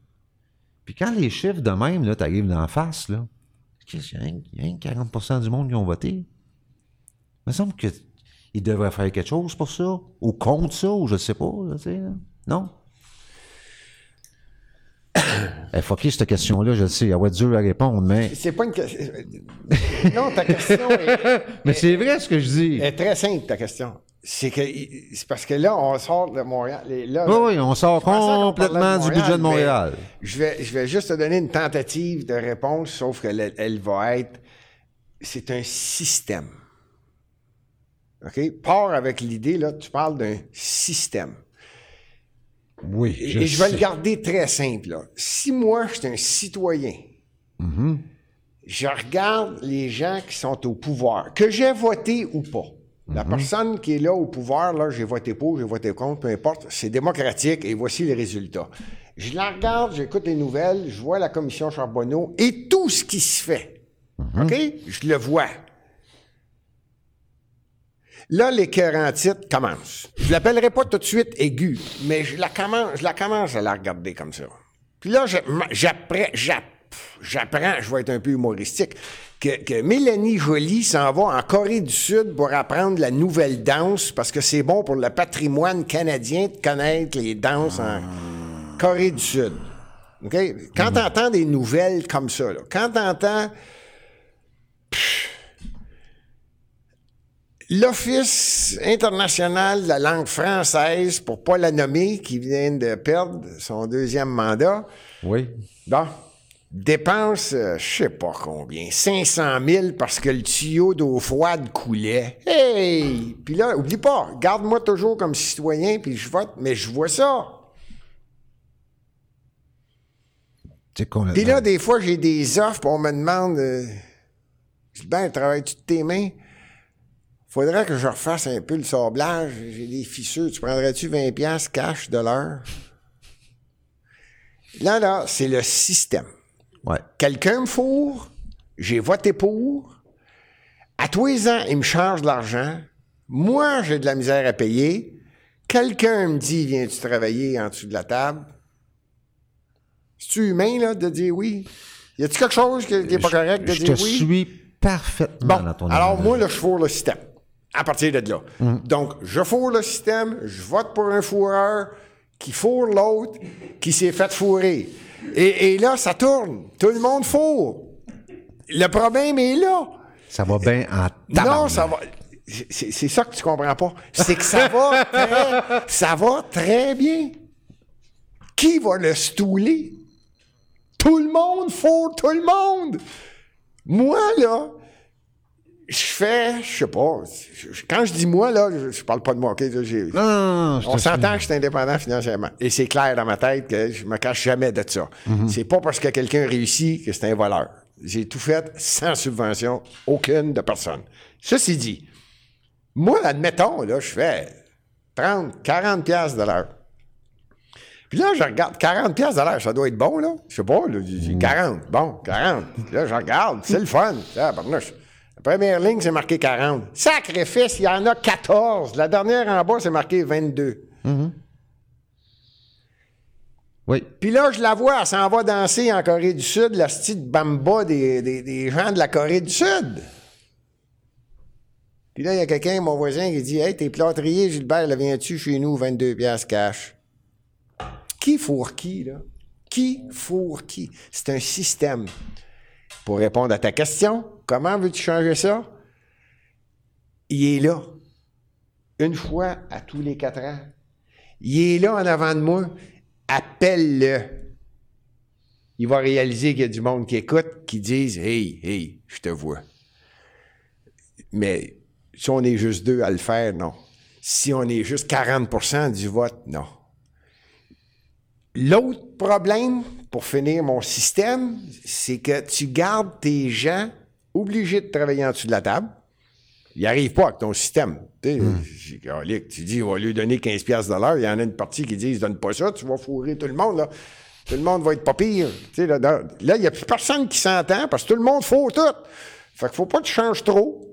Puis quand les chiffres de même, là, t'arrives d'en face, là, il y a rien que 40% du monde qui ont voté. Il me semble que il devrait faire quelque chose pour ça, ou contre ça, ou je sais pas, là, tu sais, là. Non? (coughs) Eh, fucké, cette question-là, je le sais, elle va être dure à répondre, mais, C'est pas une question. non, ta question est, (laughs) mais c'est vrai ce que je dis. est très simple, ta question. C'est que c'est parce que là, on sort de Montréal. Là, Oui, oui, on sort complètement du budget de Montréal, Je vais, je vais juste te donner une tentative de réponse, sauf qu'elle elle- elle va être. C'est un système. OK? Pars avec l'idée, là, tu parles d'un système. Oui, Et, et je vais le garder très simple. Là. Si moi, je suis un citoyen, Mm-hmm. je regarde les gens qui sont au pouvoir, que j'ai voté ou pas. Mm-hmm. La personne qui est là au pouvoir, là, j'ai voté pour, j'ai voté contre, peu importe, c'est démocratique et voici les résultats. Je la regarde, j'écoute les nouvelles, je vois la commission Charbonneau et tout ce qui se fait. Mm-hmm. OK? Je le vois. Là, l'écœurantite commence. Je l'appellerai pas tout de suite aiguë, mais je la commence, je la commence à la regarder comme ça. Puis là, j'apprends, j'app- j'apprends, je vais être un peu humoristique, que, que Mélanie Joly s'en va en Corée du Sud pour apprendre la nouvelle danse parce que c'est bon pour le patrimoine canadien de connaître les danses en Corée du Sud. OK? Quand tu entends des nouvelles comme ça, là, quand tu entends L'Office international de la langue française, pour pas la nommer, qui vient de perdre son deuxième mandat, Oui. bon, dépense, euh, je sais pas combien, 500 000 parce que le tuyau d'eau froide coulait. Hey! Puis là, oublie pas, garde-moi toujours comme citoyen, puis je vote, mais je vois ça. Puis là, des fois, j'ai des offres, puis on me demande, euh, je dis, ben, travailles-tu de tes mains? Faudrait que je refasse un peu le sablage. J'ai des fissures. Tu prendrais-tu 20 piastres cash de l'heure? Là, là, c'est le système. Ouais. Quelqu'un me fourre, j'ai voté pour. À tous les ans, il me charge de l'argent. Moi, j'ai de la misère à payer. Quelqu'un me dit, viens-tu travailler en dessous de la table? C'est-tu humain, là, de dire oui? Y a-tu quelque chose qui n'est pas correct de Je dire te oui? suis parfaitement Bon, dans ton alors moi, là, je fourre le système. À partir de là. Donc, je fourre le système, je vote pour un fourreur qui fourre l'autre qui s'est fait fourrer. Et, et là, ça tourne. Tout le monde fourre. Le problème est là. Ça va bien en Non, tabarnak. ça va. C'est c'est ça que tu comprends pas. C'est que ça va très, ça va très bien. Qui va le stouler? Tout le monde fourre tout le monde. Moi, là, je fais, je sais pas, je- quand je dis moi, là, je, je parle pas de moi, OK? j'ai- Non, non, non, je on s'entend que je suis indépendant financièrement. Et c'est clair dans ma tête que je me cache jamais de ça. Mhm. C'est pas parce que quelqu'un réussit que c'est un voleur. J'ai tout fait sans subvention, aucune de personne. Ceci dit, moi, admettons, là, je fais 30, 40 piastres de l'heure. Puis là, je regarde 40 pièces de l'heure, ça doit être bon, là. Je sais pas, là, j'ai 40. Bon, 40. Puis là, je regarde, c'est le fun. Barnouche. La première ligne, c'est marqué 40. Sacrifice, il y en a 14. La dernière en bas, c'est marqué 22. Oui. Puis là, je la vois, elle s'en va danser en Corée du Sud, la petite bamba des, des, des gens de la Corée du Sud. Puis là, il y a quelqu'un, mon voisin, qui dit Hey, t'es plâtrier, Gilbert, là, viens-tu chez nous, 22 piastres cash? Qui fourre qui, là? Qui fourre qui? C'est un système. Pour répondre à ta question, comment veux-tu changer ça? Il est là. Une fois à tous les quatre ans. Il est là en avant de moi. Appelle-le. Il va réaliser qu'il y a du monde qui écoute, qui disent Hey, hey, je te vois. Mais si on est juste deux à le faire, non. Si on est juste 40% du vote, non. L'autre problème, pour finir mon système, c'est que tu gardes tes gens obligés de travailler en dessous de la table. Ils n'arrivent pas avec ton système. Tu tu dis, on va lui donner 15 pièces de l'heure. Il y en a une partie qui dit, donne pas ça, tu vas fourrer tout le monde. Là. Tout le monde va être pas pire. Dans- là, il n'y a plus personne qui s'entend parce que tout le monde faut tout. Fait qu'il faut pas que tu changes trop.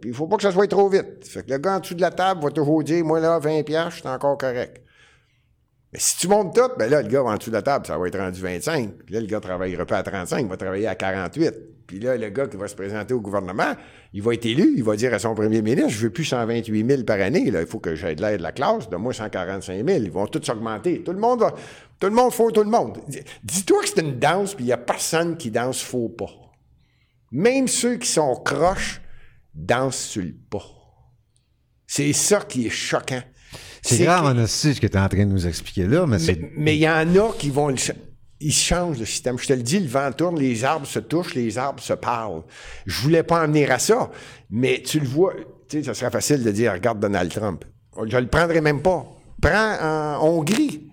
Puis il faut pas que ça soit trop vite. Fait que le gars en dessous de la table va toujours dire, moi là, 20 pièces, je suis encore correct. Mais si tu montes tout, ben là, le gars en dessous de la table, ça va être rendu 25. Puis là, le gars travaillera pas à 35, il va travailler à 48. Puis là, le gars qui va se présenter au gouvernement, il va être élu, il va dire à son premier ministre, je veux plus 128 000 par année, là, il faut que j'aie de l'aide de la classe, de moi 145 000. Ils vont tous s'augmenter. Tout le monde va, tout le monde faut tout le monde. Dis- Dis-toi que c'est une danse, puis il y a personne qui danse faux pas. Même ceux qui sont croches dansent sur le pas. C'est ça qui est choquant. C'est grave, en aussi, ce que tu es en train de nous expliquer là, mais c'est. mais il y en a qui vont ils changent le système. Je te le dis, le vent tourne, les arbres se touchent, les arbres se parlent. Je voulais pas en venir à ça, mais tu le vois, tu sais, ça serait facile de dire, regarde Donald Trump. Je le prendrais même pas. Prends en Hongrie.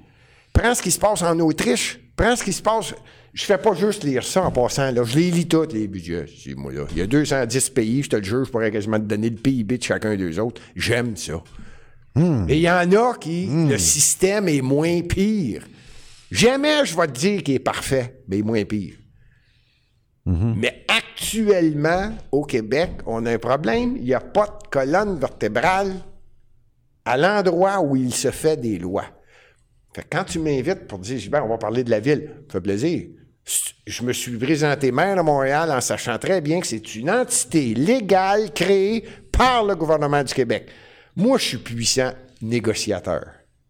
Prends ce qui se passe en Autriche. Prends ce qui se passe. Je fais pas juste lire ça en passant, là. Je les lis tous, les budgets. Moi, là. Il y a 210 pays, je te le jure, je pourrais quasiment te donner le PIB de chacun d'eux autres. J'aime ça. Et il y en a qui, le système est moins pire. Jamais je vais te dire qu'il est parfait, mais il est moins pire. Mais actuellement, au Québec, on a un problème. Il n'y a pas de colonne vertébrale à l'endroit où il se fait des lois. Fait que quand tu m'invites pour dire, Gilbert, on va parler de la ville, ça fait plaisir. Je me suis présenté maire de Montréal en sachant très bien que c'est une entité légale créée par le gouvernement du Québec. Moi, je suis puissant négociateur.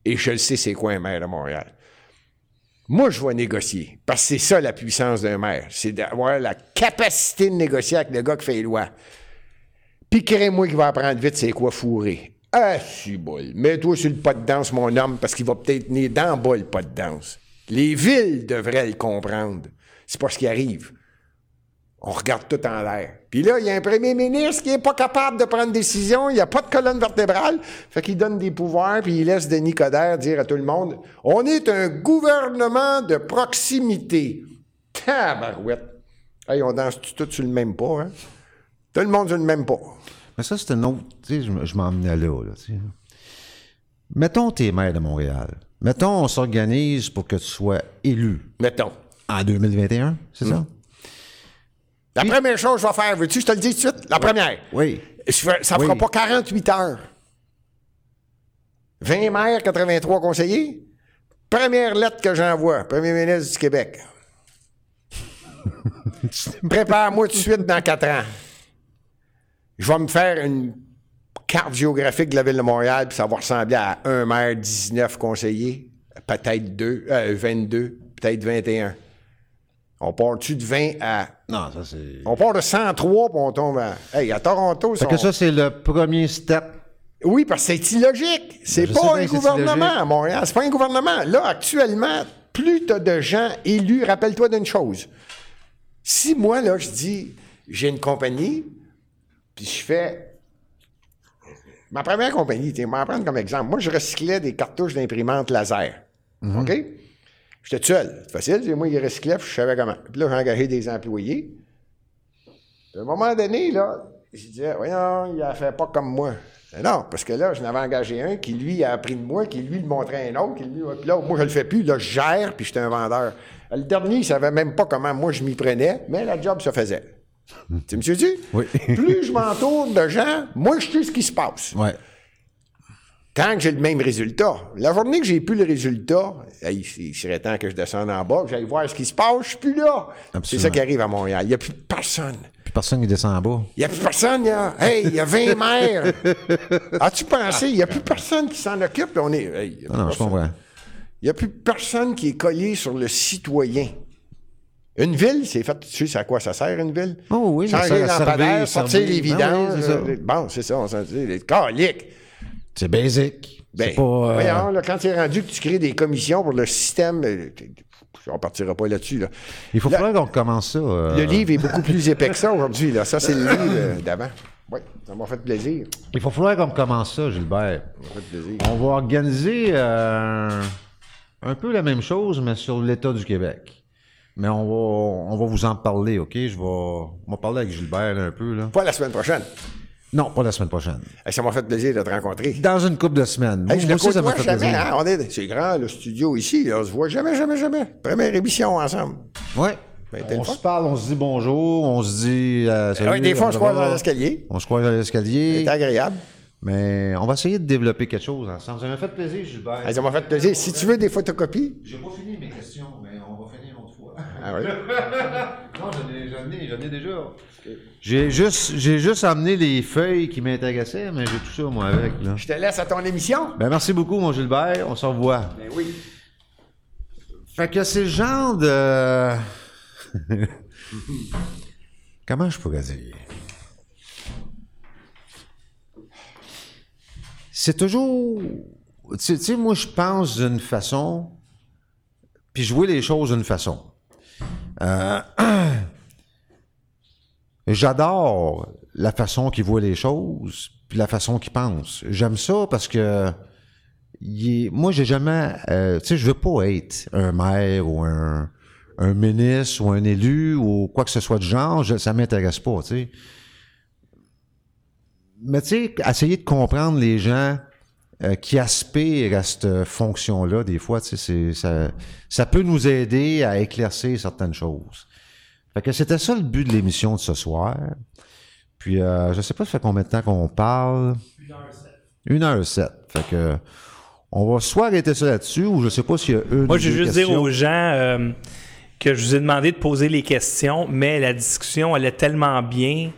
Et je le sais, c'est quoi un maire de Montréal. Moi, je vais négocier. Parce que c'est ça la puissance d'un maire. C'est d'avoir la capacité de négocier avec le gars qui fait les lois. Crée-moi qui va apprendre vite c'est quoi fourrer. Ah, si bol. Mets-toi sur le pas de danse, mon homme, parce qu'il va peut-être venir dans bas le pas de danse. Les villes devraient le comprendre. C'est pas ce qui arrive. On regarde tout en l'air. Puis là, il y a un premier ministre qui est pas capable de prendre décision. Il n'y a pas de colonne vertébrale. Fait qu'il donne des pouvoirs, puis il laisse Denis Coderre dire à tout le monde On est un gouvernement de proximité. Tabarouette. Hey, on danse tout sur le même pas, hein? Tout le monde sur le même pas. Mais ça, c'est un autre. Tu sais, je, me- je m'emmenais là, là, tu sais. Mettons, t'es maire de Montréal. Mettons, on s'organise pour que tu sois élu Mettons. en 2021, c'est ça? La première chose que je vais faire, veux-tu, que je te le dis tout de suite? La première. Oui. Fais- ça fera Oui. pas 48 heures. 20 maires, 83 conseillers. Première lettre que j'envoie, premier ministre du Québec. (laughs) Prépare-moi tout de suite dans 4 ans. Je vais me faire une carte géographique de la ville de Montréal, puis ça va ressembler à un maire, 19 conseillers, peut-être 2, 22, peut-être 21. On part-tu de 20 à Non, ça, c'est. on part de 103 puis on tombe à. Hey, à Toronto, sont- que ça, c'est le premier step. Oui, parce que c'est illogique. C'est Je pas un c'est gouvernement à Montréal. C'est pas un gouvernement. Là, actuellement, plus tu as de gens élus, rappelle-toi d'une chose. Si moi, là, je dis, j'ai une compagnie, puis je fais. Ma première compagnie, tu vais prendre comme exemple. Moi, je recyclais des cartouches d'imprimante laser. OK? J'étais tout seul. C'est facile. C'est moi qui recyclais, puis je savais comment. Puis là, j'ai engagé des employés. Puis à un moment donné, là, je disais, voyons, il a fait pas comme moi. Non, parce que là, je n'avais engagé un qui, lui, a appris de moi, qui, lui, le montrait à un autre. Qui, lui, puis là, moi, je le fais plus. Là, je gère, puis j'étais un vendeur. Le dernier, il savait même pas comment moi, je m'y prenais, mais la job se faisait. tu me suis-tu? Oui. Plus je m'entoure de gens, moins je sais ce qui se passe. Ouais. Quand j'ai le même résultat. La journée que j'ai plus le résultat, il serait temps que je descende en bas, que j'aille voir ce qui se passe, je suis plus là. C'est ça qui arrive à Montréal. Il n'y a plus personne. Puis personne qui descend en bas. Il n'y a plus personne, il y a, hey, il y a 20 (laughs) maires. As-tu pensé? Il n'y a plus personne qui s'en occupe. On est, hey, il y a Ah plus non, je comprends. Il n'y a plus personne qui est collé sur le citoyen. Une ville, c'est fait, tu sais à quoi ça sert, une ville? Oh oui, ça Changer les sert à sortir les Ben vidanges. oui, ça. euh, bon, c'est ça, on s'en dit, les caliques. C'est basic. Ben, pas. euh, voyons, là, quand tu es rendu que tu crées des commissions pour le système, euh, on partira pas là-dessus. Là. il faut falloir qu'on commence ça. euh, Le livre est beaucoup plus épais que ça aujourd'hui. Là. Ça, c'est le livre (laughs) d'avant. Oui, ça m'a fait plaisir. Il faut falloir qu'on commence ça, Gilbert. Ça m'a fait plaisir. On va organiser euh, un peu la même chose, mais sur l'État du Québec. Mais on va, on va vous en parler, OK? Je vais, on va parler avec Gilbert là, un peu. Là. Pas la semaine prochaine. Non, pas la semaine prochaine. Ça m'a fait plaisir de te rencontrer. Dans une couple de semaines. Hey, Moi, je moi le aussi, ça m'a fait jamais. plaisir. hein. On est, c'est grand, le studio ici. là. On se voit jamais, jamais, jamais. Première émission ensemble. Ouais. Ben, on se parle, on se dit bonjour, on se dit. euh, salut, Ouais, des fois, on se croise dans l'escalier. On se croise dans l'escalier. C'est agréable. Mais on va essayer de développer quelque chose ensemble. Ça m'a fait plaisir, Gilbert. Ça m'a fait plaisir. Si tu veux des photocopies, J'ai pas fini mes questions, mais on va finir une autre fois. Ah oui. (laughs) non, j'en ai, j'en ai, j'en ai déjà. J'ai juste, j'ai juste amené les feuilles qui m'intéressaient, mais j'ai tout ça, moi, avec. Là. je te laisse à ton émission. Ben, merci beaucoup, mon Gilbert. On se revoit. Ben oui. Fait que c'est le genre de. (laughs) Comment je pourrais dire? C'est toujours. Tu sais- tu sais, moi, je pense d'une façon, puis je vois les choses d'une façon. Euh, (clears throat) J'adore la façon qu'il voit les choses, puis la façon qu'il pense. J'aime ça parce que moi, j'ai jamais. euh, tu sais, je veux pas être un maire ou un, ministre ou un élu ou quoi que ce soit du genre. Ça m'intéresse pas, tu sais. Mais tu sais, essayer de comprendre les gens euh, qui aspirent à cette fonction-là, des fois, tu sais, c'est- ça, ça peut nous aider à éclaircir certaines choses. Fait que c'était ça le but de l'émission de ce soir. Puis, euh, je sais pas, ça fait combien de temps qu'on parle? Une heure sept. Fait que, on va soit arrêter ça là-dessus, ou je sais pas s'il y a une Moi, je veux juste dire questions. aux gens euh, que je vous ai demandé de poser les questions, mais la discussion allait tellement bien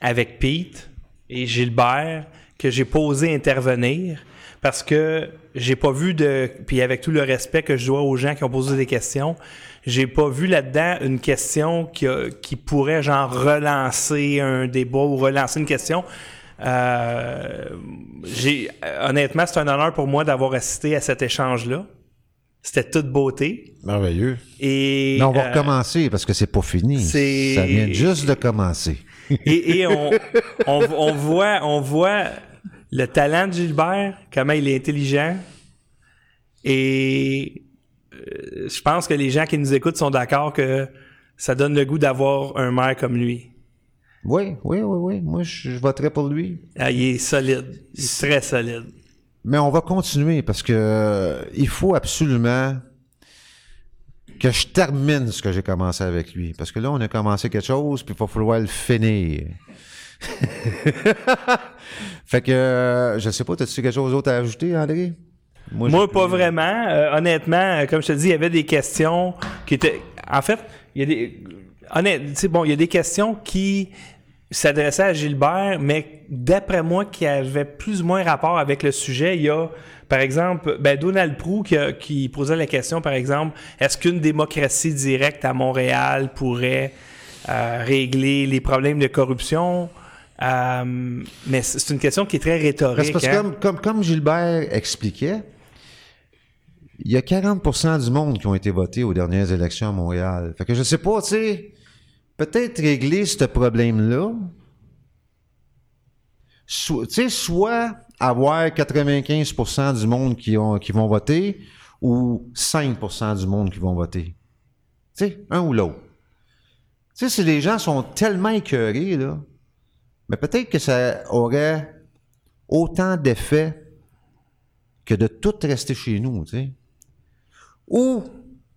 avec Pete et Gilbert que j'ai pas osé intervenir parce que j'ai pas vu de. Puis avec tout le respect que je dois aux gens qui ont posé des questions, j'ai pas vu là-dedans une question qui, a- qui pourrait genre relancer un débat ou relancer une question. Euh, j'ai honnêtement, c'est un honneur pour moi d'avoir assisté à cet échange-là. C'était toute beauté. Merveilleux. Et, Mais on va euh, recommencer parce que c'est pas fini. Ça vient juste de commencer. et, et on, on, on voit, on voit le talent de Gilbert, comment il est intelligent. Et euh, je pense que les gens qui nous écoutent sont d'accord que ça donne le goût d'avoir un maire comme lui. Oui, oui, oui, oui. Moi, je, je voterai pour lui. Ah, il est solide. Il est très solide. Mais on va continuer parce que euh, il faut absolument que je termine ce que j'ai commencé avec lui. Parce que là, on a commencé quelque chose, puis il va falloir le finir. (laughs) fait que, euh, je sais pas, as-tu quelque chose d'autre à ajouter, André? Moi, pas vraiment. Euh, honnêtement, euh, comme je te dis, il y avait des questions qui étaient. En fait, il y a des. Honnête, tu sais, bon, il y a des questions qui s'adressaient à Gilbert, mais d'après moi, qui avaient plus ou moins rapport avec le sujet. Il y a, par exemple, ben, Donald Prou qui, a- qui posait la question, par exemple, est-ce qu'une démocratie directe à Montréal pourrait euh, régler les problèmes de corruption? Euh, mais c'est une question qui est très rhétorique. parce que hein. comme, comme, comme Gilbert expliquait, il y a 40% du monde qui ont été votés aux dernières élections à Montréal. Fait que je sais pas, tu sais, peut-être régler ce problème-là, so- tu sais, soit avoir 95% du monde qui, ont, qui vont voter ou 5% du monde qui vont voter. Tu sais, un ou l'autre. Tu sais, si les gens sont tellement écœurés, là, mais peut-être que ça aurait autant d'effets que de tout rester chez nous, tu sais. Ou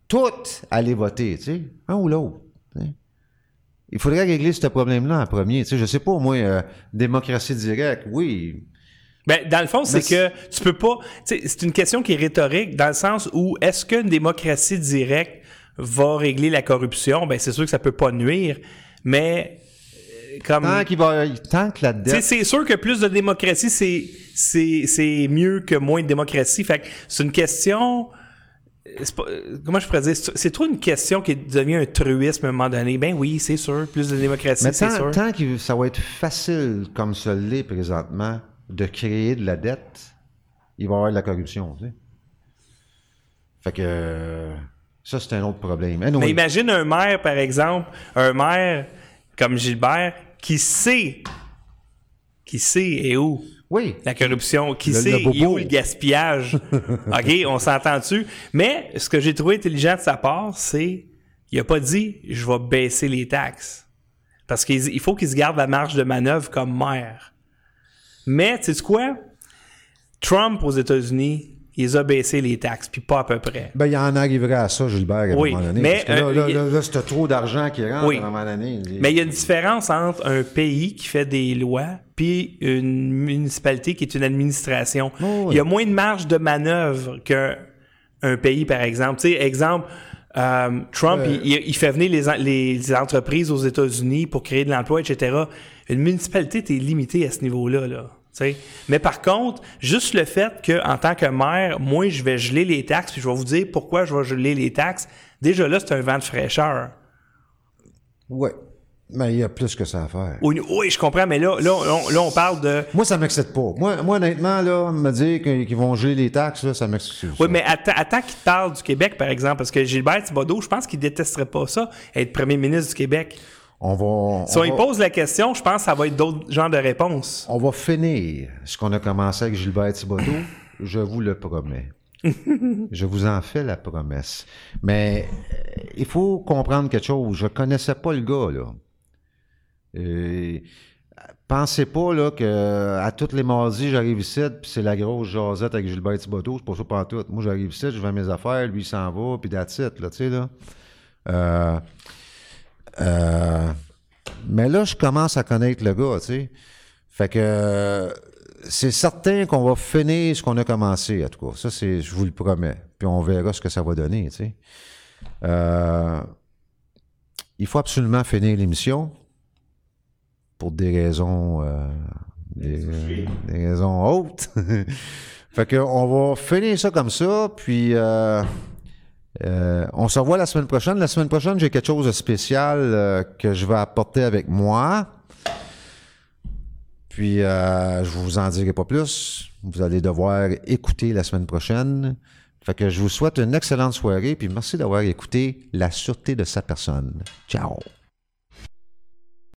tout aller voter, tu sais, un ou l'autre. tu sais. Il faudrait régler ce problème-là en premier. Tu sais, je sais pas, moi, euh, démocratie directe, oui. Ben, dans le fond, c'est que tu peux pas. tu sais, C'est une question qui est rhétorique dans le sens où est-ce qu'une démocratie directe va régler la corruption? Ben, c'est sûr que ça peut pas nuire, mais comme. Tant, qu'il va, tant que la dette. c'est sûr que plus de démocratie, c'est, c'est, c'est mieux que moins de démocratie. Fait que c'est une question. pas- comment je pourrais dire? C'est trop une question qui devient un truisme à un moment donné. Ben oui, c'est sûr. Plus de démocratie, c'est sûr. tant que ça va être facile, comme ça l'est présentement, de créer de la dette, il va y avoir de la corruption, tu sais. Fait que euh, ça, c'est un autre problème. Anyway, Mais imagine un maire, par exemple, un maire comme Gilbert, qui sait, qui sait et où oui, la corruption, qui Le- sait le où le gaspillage. (laughs) OK, on s'entend dessus. Mais ce que j'ai trouvé intelligent de sa part, c'est il a pas dit je vais baisser les taxes. Parce qu'il il faut qu'il se garde la marge de manœuvre comme maire. Mais, tu sais quoi? Trump aux États-Unis, il les a baissé les taxes, puis pas à peu près. ben, il en arriverait à ça, Gilbert, à Oui, un moment donné. mais, parce que là, euh, là, il- là, là, c'était trop d'argent qui rentre Oui. à un moment donné. Mais il y a une différence entre un pays qui fait des lois puis une municipalité qui est une administration. Oh, oui. Il y a moins de marge de manœuvre qu'un un pays, par exemple. Tu sais, exemple, euh, Trump, Euh. il, il fait venir les, les entreprises aux États-Unis pour créer de l'emploi, etc. Une municipalité, tu es limité à ce niveau-là. Là. Mais par contre, juste le fait que en tant que maire, moi, je vais geler les taxes, puis je vais vous dire pourquoi je vais geler les taxes, déjà là, c'est un vent de fraîcheur. Ouais. Mais il y a plus que ça à faire. Oui, je comprends, mais là, là, on, là, on parle de. Moi, ça m'excite pas. Moi, moi honnêtement, là, me dire qu'ils qu'ils vont geler les taxes, là, ça m'excite. Oui, mais attends, attends qu'il te parle du Québec, par exemple, parce que Gilbert Thibodeau, je pense qu'il détesterait pas ça, être premier ministre du Québec. On va, Si on, on, lui va, pose la question, je pense que ça va être d'autres genres de réponses. on va finir ce qu'on a commencé avec Gilbert Thibodeau. je vous le promets. (laughs) je vous en fais la promesse. Mais euh, il faut comprendre quelque chose. Je connaissais pas le gars, là. Euh, pensez pas là que à tous les mardis, j'arrive ici, puis c'est la grosse jasette avec Gilbert Thibodeau, c'est pas ça pas tout. Moi, j'arrive ici, je fais mes affaires, lui il s'en va, puis that's it, là, tu sais, là. Euh, euh, mais là, je commence à connaître le gars, tu sais. Fait que euh, c'est certain qu'on va finir ce qu'on a commencé, en tout cas. Ça, c'est, je vous le promets. Puis on verra ce que ça va donner, tu sais. Euh, il faut absolument finir l'émission pour des raisons, euh, des, des raisons hautes. (laughs) fait que on va finir ça comme ça, puis euh, euh, on se revoit la semaine prochaine. La semaine prochaine, j'ai quelque chose de spécial euh, que je vais apporter avec moi. Puis, euh, je vous en dirai pas plus. Vous allez devoir écouter la semaine prochaine. Fait que je vous souhaite une excellente soirée, puis merci d'avoir écouté La Sûreté de sa personne. Ciao!